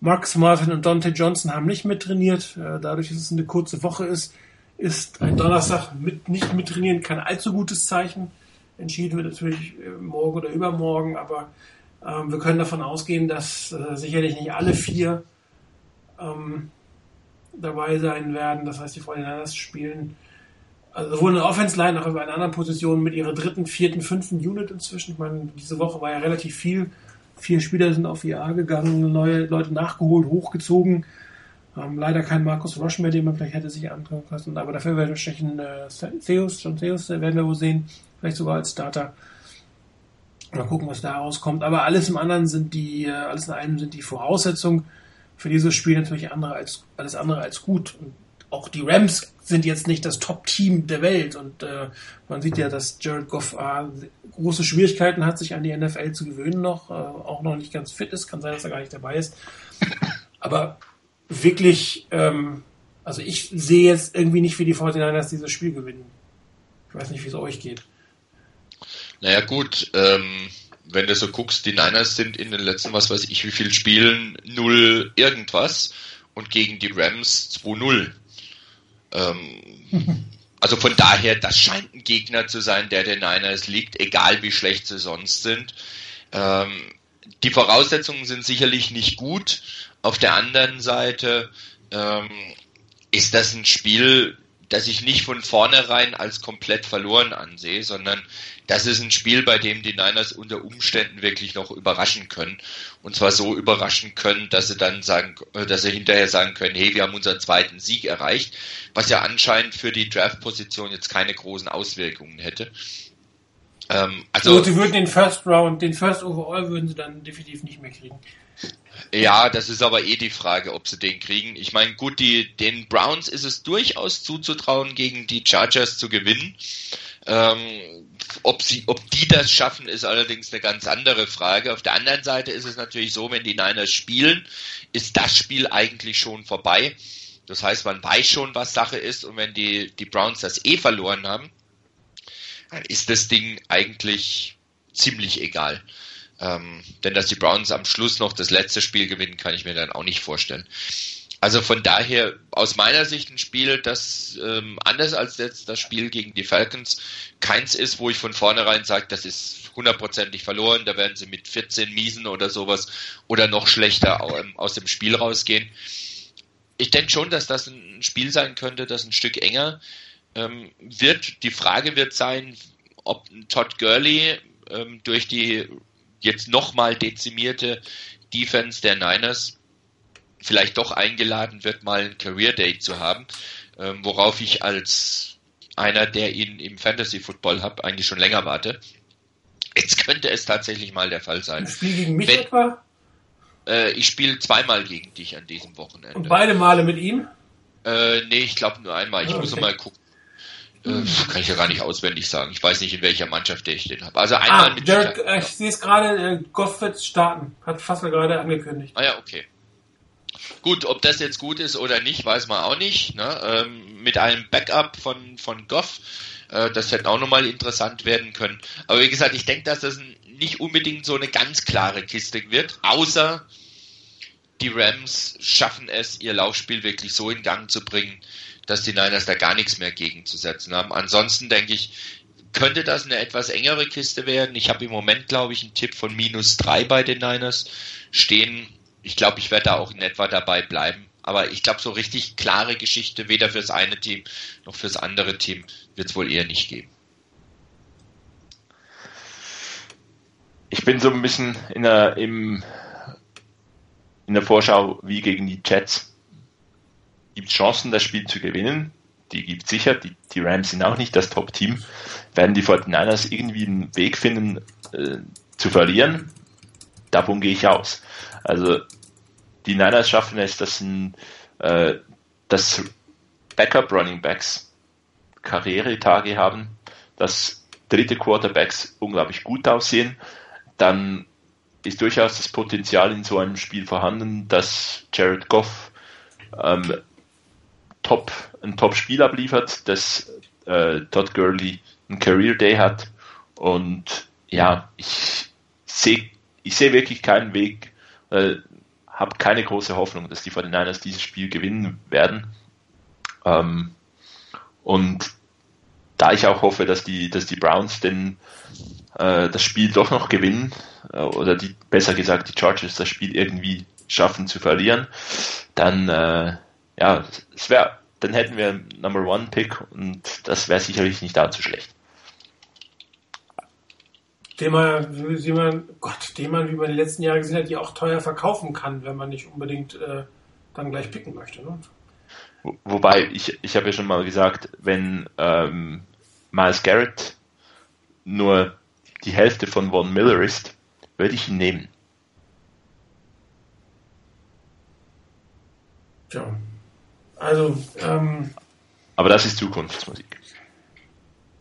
Marcus Martin und Dante Johnson haben nicht mittrainiert. Äh, dadurch, dass es eine kurze Woche ist, ist ein Donnerstag mit nicht mittrainieren kein allzu gutes Zeichen. Entschieden wird natürlich äh, morgen oder übermorgen, aber ähm, wir können davon ausgehen, dass äh, sicherlich nicht alle vier ähm, dabei sein werden. Das heißt, die 49ers spielen also sowohl in der Offense-Line als auch in anderen Position mit ihrer dritten, vierten, fünften Unit inzwischen. Ich meine, diese Woche war ja relativ viel. Vier Spieler sind auf IA gegangen, neue Leute nachgeholt, hochgezogen. Ähm, leider kein Markus Roche mehr, den man vielleicht hätte sich antun können. Aber dafür werden wir wahrscheinlich äh, Theus, John Theus, werden wir wohl sehen. Vielleicht sogar als Starter. Mal gucken, was da rauskommt. Aber alles im anderen sind die, äh, alles in einem sind die Voraussetzungen für dieses Spiel natürlich andere als, alles andere als gut. Und auch die Rams sind jetzt nicht das Top-Team der Welt. Und äh, man sieht ja, dass Jared Goff äh, große Schwierigkeiten hat, sich an die NFL zu gewöhnen noch, äh, auch noch nicht ganz fit ist. Kann sein, dass er gar nicht dabei ist. Aber wirklich, ähm, also ich sehe jetzt irgendwie nicht, wie die 49ers dieses Spiel gewinnen. Ich weiß nicht, wie es euch geht. Naja gut, ähm, wenn du so guckst, die Niners sind in den letzten, was weiß ich, wie viel Spielen 0 irgendwas und gegen die Rams 2-0. Ähm, also von daher, das scheint ein Gegner zu sein, der den Niners liegt, egal wie schlecht sie sonst sind. Ähm, die Voraussetzungen sind sicherlich nicht gut. Auf der anderen Seite ähm, ist das ein Spiel, das ich nicht von vornherein als komplett verloren ansehe, sondern das ist ein Spiel, bei dem die Niners unter Umständen wirklich noch überraschen können. Und zwar so überraschen können, dass sie dann sagen, äh, dass sie hinterher sagen können, hey, wir haben unseren zweiten Sieg erreicht, was ja anscheinend für die Draft-Position jetzt keine großen Auswirkungen hätte. Ähm, also, also, sie würden den First Round, den First Overall würden sie dann definitiv nicht mehr kriegen. Ja, das ist aber eh die Frage, ob sie den kriegen. Ich meine, gut, die, den Browns ist es durchaus zuzutrauen, gegen die Chargers zu gewinnen. Ähm, ob, sie, ob die das schaffen, ist allerdings eine ganz andere Frage. Auf der anderen Seite ist es natürlich so, wenn die Niners spielen, ist das Spiel eigentlich schon vorbei. Das heißt, man weiß schon, was Sache ist. Und wenn die, die Browns das eh verloren haben, dann ist das Ding eigentlich ziemlich egal. Ähm, denn dass die Browns am Schluss noch das letzte Spiel gewinnen, kann ich mir dann auch nicht vorstellen. Also von daher aus meiner Sicht ein Spiel, das ähm, anders als jetzt das Spiel gegen die Falcons keins ist, wo ich von vornherein sage, das ist hundertprozentig verloren, da werden sie mit 14 Miesen oder sowas oder noch schlechter ähm, aus dem Spiel rausgehen. Ich denke schon, dass das ein Spiel sein könnte, das ein Stück enger ähm, wird. Die Frage wird sein, ob Todd Gurley ähm, durch die jetzt nochmal dezimierte Defense der Niners vielleicht doch eingeladen wird, mal ein Career Day zu haben, ähm, worauf ich als einer, der ihn im Fantasy Football hat, eigentlich schon länger warte. Jetzt könnte es tatsächlich mal der Fall sein. Spiel gegen mich Wenn, etwa? Äh, ich spiele zweimal gegen dich an diesem Wochenende. Und beide Male mit ihm? Äh, nee, ich glaube nur einmal. Ich oh, muss okay. mal gucken. Äh, kann ich ja gar nicht auswendig sagen. Ich weiß nicht, in welcher Mannschaft der ich den habe. Also einmal ah, mit Derek, äh, ich sehe es gerade, äh, Goff wird starten. Hat Fassler gerade angekündigt. Ah ja, okay. Gut, ob das jetzt gut ist oder nicht, weiß man auch nicht. Ne? Ähm, mit einem Backup von, von Goff, äh, das hätte auch nochmal interessant werden können. Aber wie gesagt, ich denke, dass das nicht unbedingt so eine ganz klare Kiste wird, außer die Rams schaffen es, ihr Laufspiel wirklich so in Gang zu bringen, dass die Niners da gar nichts mehr gegenzusetzen haben. Ansonsten denke ich, könnte das eine etwas engere Kiste werden. Ich habe im Moment, glaube ich, einen Tipp von minus drei bei den Niners stehen. Ich glaube, ich werde da auch in etwa dabei bleiben. Aber ich glaube, so richtig klare Geschichte, weder fürs eine Team noch fürs andere Team, wird es wohl eher nicht geben. Ich bin so ein bisschen in der, im, in der Vorschau wie gegen die Jets. Gibt Chancen, das Spiel zu gewinnen? Die gibt es sicher. Die, die Rams sind auch nicht das Top-Team. Werden die 49ers irgendwie einen Weg finden, äh, zu verlieren? Davon gehe ich aus. Also die Niners schaffen es, dass, ein, äh, dass Backup Running Backs Karrieretage haben, dass dritte Quarterbacks unglaublich gut aussehen, dann ist durchaus das Potenzial in so einem Spiel vorhanden, dass Jared Goff ähm, top, ein Top-Spiel abliefert, dass äh, Todd Gurley ein Career Day hat. Und ja, ich sehe ich sehe wirklich keinen Weg, äh, habe keine große Hoffnung, dass die 49ers dieses Spiel gewinnen werden. Ähm, und da ich auch hoffe, dass die, dass die Browns denn äh, das Spiel doch noch gewinnen, äh, oder die, besser gesagt, die Chargers das Spiel irgendwie schaffen zu verlieren, dann äh, ja, es wäre, dann hätten wir Number One Pick und das wäre sicherlich nicht allzu schlecht den man, wie man, Gott, den man, wie man die letzten Jahre gesehen hat, die auch teuer verkaufen kann, wenn man nicht unbedingt äh, dann gleich picken möchte. Ne? Wobei, ich, ich habe ja schon mal gesagt, wenn ähm, Miles Garrett nur die Hälfte von Von Miller ist, würde ich ihn nehmen. Tja. Also, ähm, Aber das ist Zukunftsmusik.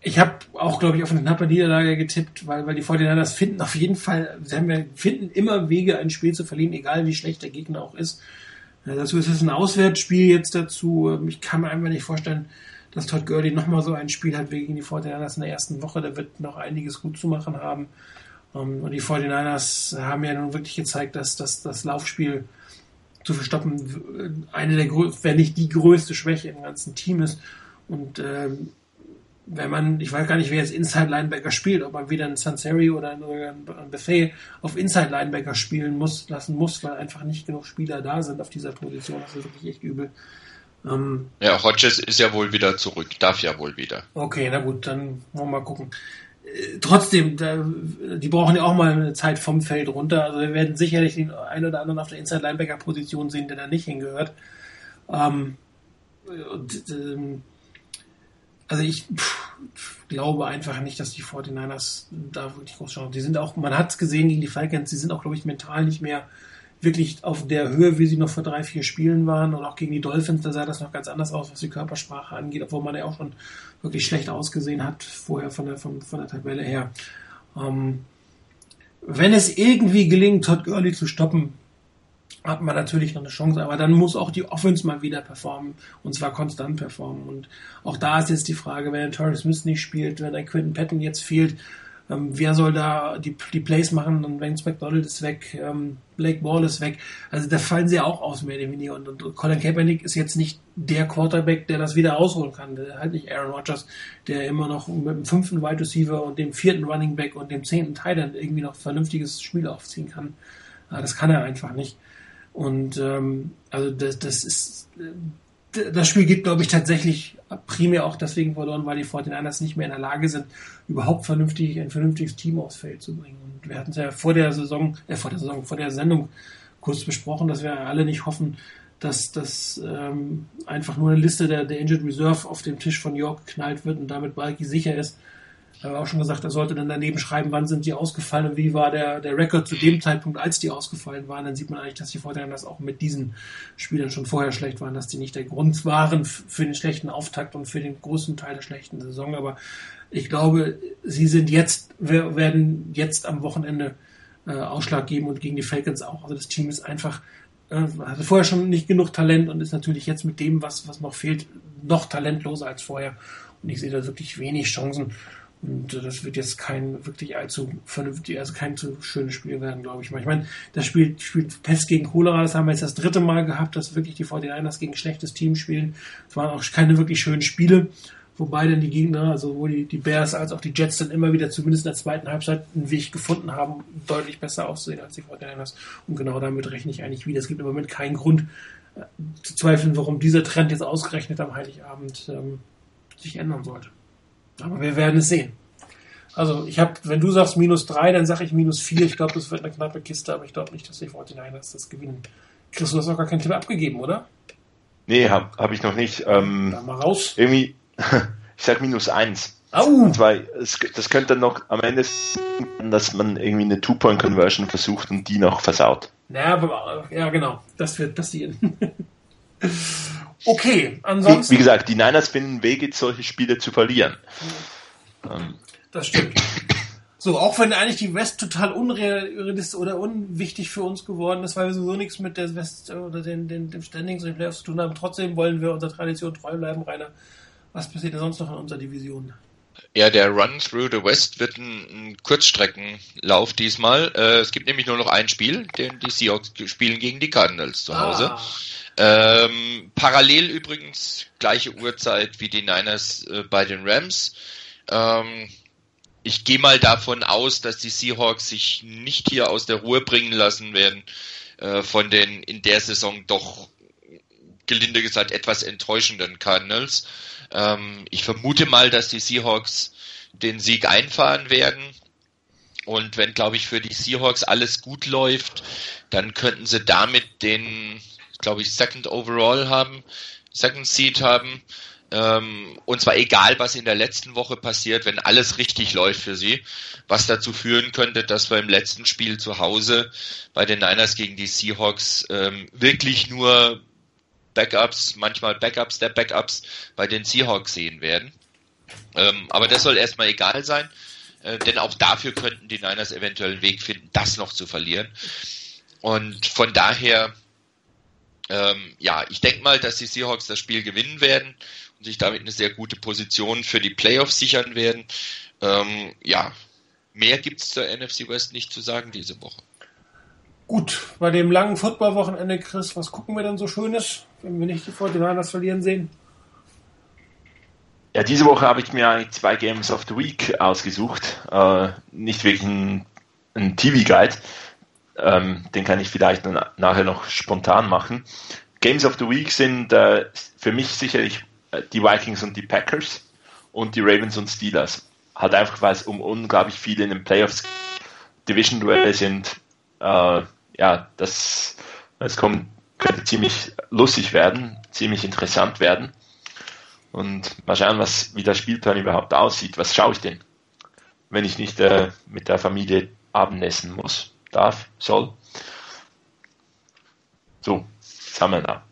Ich habe auch, glaube ich, auf eine knappe Niederlage getippt, weil, weil die 49ers finden auf jeden Fall, sie haben finden immer Wege, ein Spiel zu verlieren, egal wie schlecht der Gegner auch ist. Ja, dazu ist es ein Auswärtsspiel jetzt dazu. Ich kann mir einfach nicht vorstellen, dass Todd Gurley nochmal so ein Spiel hat gegen die 49ers in der ersten Woche. Da wird noch einiges gut zu machen haben. Ähm, und die 49ers haben ja nun wirklich gezeigt, dass, dass das Laufspiel zu verstoppen eine der, wenn nicht die größte Schwäche im ganzen Team ist. Und ähm, wenn man, ich weiß gar nicht, wer jetzt Inside Linebacker spielt, ob man wieder einen Sanseri oder einen, Buffet auf Inside Linebacker spielen muss, lassen muss, weil einfach nicht genug Spieler da sind auf dieser Position. Das ist wirklich echt übel. Ähm, ja, Hodges ist ja wohl wieder zurück, darf ja wohl wieder. Okay, na gut, dann wollen wir mal gucken. Äh, trotzdem, da, die brauchen ja auch mal eine Zeit vom Feld runter. Also wir werden sicherlich den einen oder anderen auf der Inside Linebacker Position sehen, der da nicht hingehört. Ähm, und, ähm, also ich pff, glaube einfach nicht, dass die 49ers da wirklich groß schauen. Die sind auch, man hat es gesehen gegen die Falcons, die sind auch, glaube ich, mental nicht mehr wirklich auf der Höhe, wie sie noch vor drei, vier Spielen waren. Und auch gegen die Dolphins, da sah das noch ganz anders aus, was die Körpersprache angeht, obwohl man ja auch schon wirklich schlecht ausgesehen hat, vorher von der, von, von der Tabelle her. Ähm, wenn es irgendwie gelingt, Todd Gurley zu stoppen, hat man natürlich noch eine Chance, aber dann muss auch die Offense mal wieder performen und zwar konstant performen. Und auch da ist jetzt die Frage, wenn ein Torrey Smith nicht spielt, wenn ein Quinton Patton jetzt fehlt, ähm, wer soll da die, die Plays machen? Und Vance McDonald ist weg, ähm, Blake Ball ist weg. Also da fallen sie ja auch aus, mehr oder weniger. Und, und Colin Kaepernick ist jetzt nicht der Quarterback, der das wieder rausholen kann. Der, halt nicht Aaron Rodgers, der immer noch mit dem fünften Wide Receiver und dem vierten Running Back und dem zehnten Titan irgendwie noch vernünftiges Spiel aufziehen kann. Das kann er einfach nicht. Und ähm, also das, das ist das Spiel geht, glaube ich, tatsächlich primär auch deswegen verloren, weil die 49ers nicht mehr in der Lage sind, überhaupt vernünftig ein vernünftiges Team aufs Feld zu bringen. Und wir hatten es ja vor der Saison, äh, vor der Saison, vor der Sendung kurz besprochen, dass wir alle nicht hoffen, dass das ähm, einfach nur eine Liste der, der Injured Reserve auf dem Tisch von York geknallt wird und damit Balki sicher ist, ich habe auch schon gesagt, er sollte dann daneben schreiben, wann sind die ausgefallen und wie war der, der Rekord zu dem Zeitpunkt, als die ausgefallen waren. Dann sieht man eigentlich, dass die Vorteile auch mit diesen Spielern schon vorher schlecht waren, dass die nicht der Grund waren für den schlechten Auftakt und für den großen Teil der schlechten Saison. Aber ich glaube, sie sind jetzt, werden jetzt am Wochenende äh, Ausschlag geben und gegen die Falcons auch. Also das Team ist einfach, äh, hatte vorher schon nicht genug Talent und ist natürlich jetzt mit dem, was, was noch fehlt, noch talentloser als vorher. Und ich sehe da wirklich wenig Chancen. Und das wird jetzt kein wirklich allzu vernünftig, also kein zu schönes Spiel werden, glaube ich mal. Ich meine, das Spiel spielt Pest gegen Cholera, das haben wir jetzt das dritte Mal gehabt, dass wirklich die 49ers gegen schlechtes Team spielen. Es waren auch keine wirklich schönen Spiele, wobei dann die Gegner, also sowohl die, die Bears als auch die Jets dann immer wieder zumindest in der zweiten Halbzeit einen Weg gefunden haben, deutlich besser auszusehen als die 49ers. Und genau damit rechne ich eigentlich wieder. Es gibt im Moment keinen Grund äh, zu zweifeln, warum dieser Trend jetzt ausgerechnet am Heiligabend ähm, sich ändern sollte. Aber wir werden es sehen. Also ich habe, wenn du sagst minus drei, dann sage ich minus vier. Ich glaube, das wird eine knappe Kiste, aber ich glaube nicht, dass die 49ers das gewinnen. Chris, du hast noch gar keinen Tipp abgegeben, oder? Nee, habe hab ich noch nicht. Ähm, Dann mal raus. irgendwie, ich sag minus eins. Au! Und weil es, das könnte dann noch am Ende sein, dass man irgendwie eine Two-Point-Conversion versucht und die noch versaut. Ja, aber, ja, genau. Das wird passieren. okay, Wie, ansonsten. wie gesagt, die Niners finden Wege, solche Spiele zu verlieren. Ähm, Das stimmt. So, auch wenn eigentlich die West total unrealistisch oder unwichtig für uns geworden ist, weil wir sowieso nichts mit der West oder den, den, dem Standings und den Playoffs zu tun haben, trotzdem wollen wir unserer Tradition treu bleiben, Rainer. Was passiert denn sonst noch in unserer Division? Ja, der Run Through the West wird ein, ein Kurzstreckenlauf diesmal. Äh, es gibt nämlich nur noch ein Spiel, denn die Seahawks spielen gegen die Cardinals zu Hause. Ah, Ähm, parallel übrigens gleiche Uhrzeit wie die Niners äh, bei den Rams. Ähm, ich gehe mal davon aus, dass die Seahawks sich nicht hier aus der Ruhe bringen lassen werden äh, von den in der Saison doch gelinde gesagt etwas enttäuschenden Cardinals. Ähm, ich vermute mal, dass die Seahawks den Sieg einfahren werden. Und wenn, glaube ich, für die Seahawks alles gut läuft, dann könnten sie damit den, glaube ich, Second Overall haben, Second Seed haben. Ähm, und zwar egal, was in der letzten Woche passiert, wenn alles richtig läuft für sie, was dazu führen könnte, dass wir im letzten Spiel zu Hause bei den Niners gegen die Seahawks ähm, wirklich nur Backups, manchmal Backups der Backups bei den Seahawks sehen werden. Ähm, aber das soll erstmal egal sein, äh, denn auch dafür könnten die Niners eventuell einen Weg finden, das noch zu verlieren. Und von daher, ähm, ja, ich denke mal, dass die Seahawks das Spiel gewinnen werden und sich damit eine sehr gute Position für die Playoffs sichern werden. Ähm, ja, mehr gibt's zur NFC West nicht zu sagen diese Woche. gut, bei dem langen Football-Wochenende, Chris, was gucken wir denn so Schönes, wenn wir nicht die 49ers verlieren sehen? Ja, diese Woche habe ich mir eigentlich zwei Games of the Week ausgesucht. Äh, nicht wirklich ein, ein TV-Guide. Ähm, den kann ich vielleicht nachher noch spontan machen. Games of the Week sind äh, für mich sicherlich äh, die Vikings und die Packers und die Ravens und Steelers. Halt einfach, weil es um unglaublich viele in den Playoffs Division-Duelle sind. Äh, ja, das, das kommt, könnte ziemlich lustig werden, ziemlich interessant werden. Und mal schauen, was, wie der Spielplan überhaupt aussieht. Was schaue ich denn, wenn ich nicht äh, mit der Familie Abendessen muss, darf, soll? So, was haben wir da?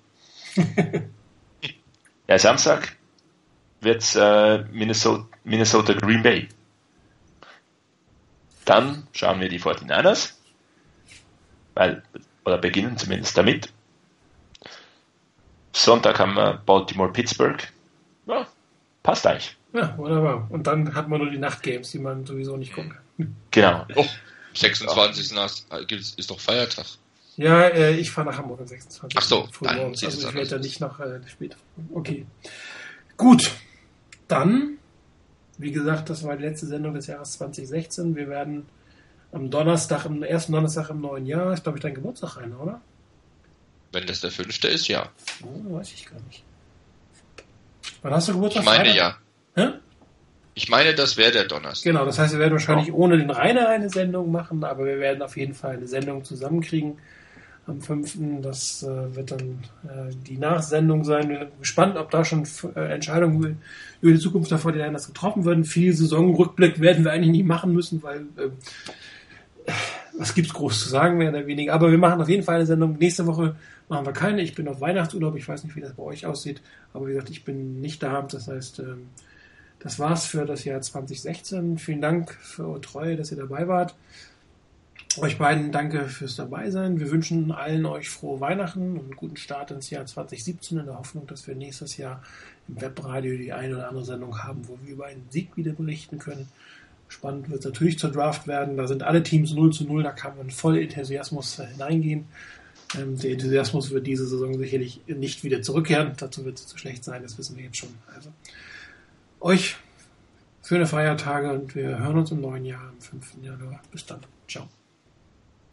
ja, Samstag wird's äh, Minnesota, Minnesota Green Bay. Dann schauen wir die 49ers, weil, oder beginnen zumindest damit. Sonntag haben wir Baltimore Pittsburgh. Ja, passt eigentlich. Ja, wunderbar. Und dann hat man nur die Nachtgames, die man sowieso nicht gucken kann. Genau. Oh, 26. Nacht ist ist doch Feiertag. Ja, äh, ich fahre nach Hamburg am 26. Ach so, dann Also ich werde da nicht nach äh, spät. Okay. Gut. Dann, wie gesagt, das war die letzte Sendung des Jahres 2016. Wir werden am Donnerstag, am ersten Donnerstag im neuen Jahr, ist glaube ich dein Geburtstag rein, oder? Wenn das der fünfte ist, ja. Oh, weiß ich gar nicht. Wann hast du Geburtstag? Ich meine Freitag? ja. Hä? Ich meine, das wäre der Donnerstag. Genau, das heißt, wir werden wahrscheinlich ohne den Rainer eine Sendung machen, aber wir werden auf jeden Fall eine Sendung zusammenkriegen am 5. Das äh, wird dann äh, die Nachsendung sein. Wir sind gespannt, ob da schon äh, Entscheidungen über, die Zukunft der 49ers getroffen werden. Viel Saisonrückblick werden wir eigentlich nicht machen müssen, weil äh, was gibt's groß zu sagen, mehr oder weniger. Aber wir machen auf jeden Fall eine Sendung. Nächste Woche machen wir keine. Ich bin auf Weihnachtsurlaub. Ich weiß nicht, wie das bei euch aussieht. Aber wie gesagt, ich bin nicht da. Das heißt, ähm, das war's für das Jahr 2016. Vielen Dank für eure Treue, dass ihr dabei wart. Euch beiden danke fürs Dabeisein. Wir wünschen allen euch frohe Weihnachten und einen guten Start ins Jahr 2017 in der Hoffnung, dass wir nächstes Jahr im Webradio die eine oder andere Sendung haben, wo wir über einen Sieg wieder berichten können. Spannend wird es natürlich zur Draft werden. Da sind alle Teams 0 zu 0, da kann man voll Enthusiasmus hineingehen. Ähm, der Enthusiasmus wird diese Saison sicherlich nicht wieder zurückkehren. Dazu wird es zu schlecht sein, das wissen wir jetzt schon. Also euch schöne Feiertage und wir hören uns im neuen Jahr am 5. Januar. Bis dann. Ciao.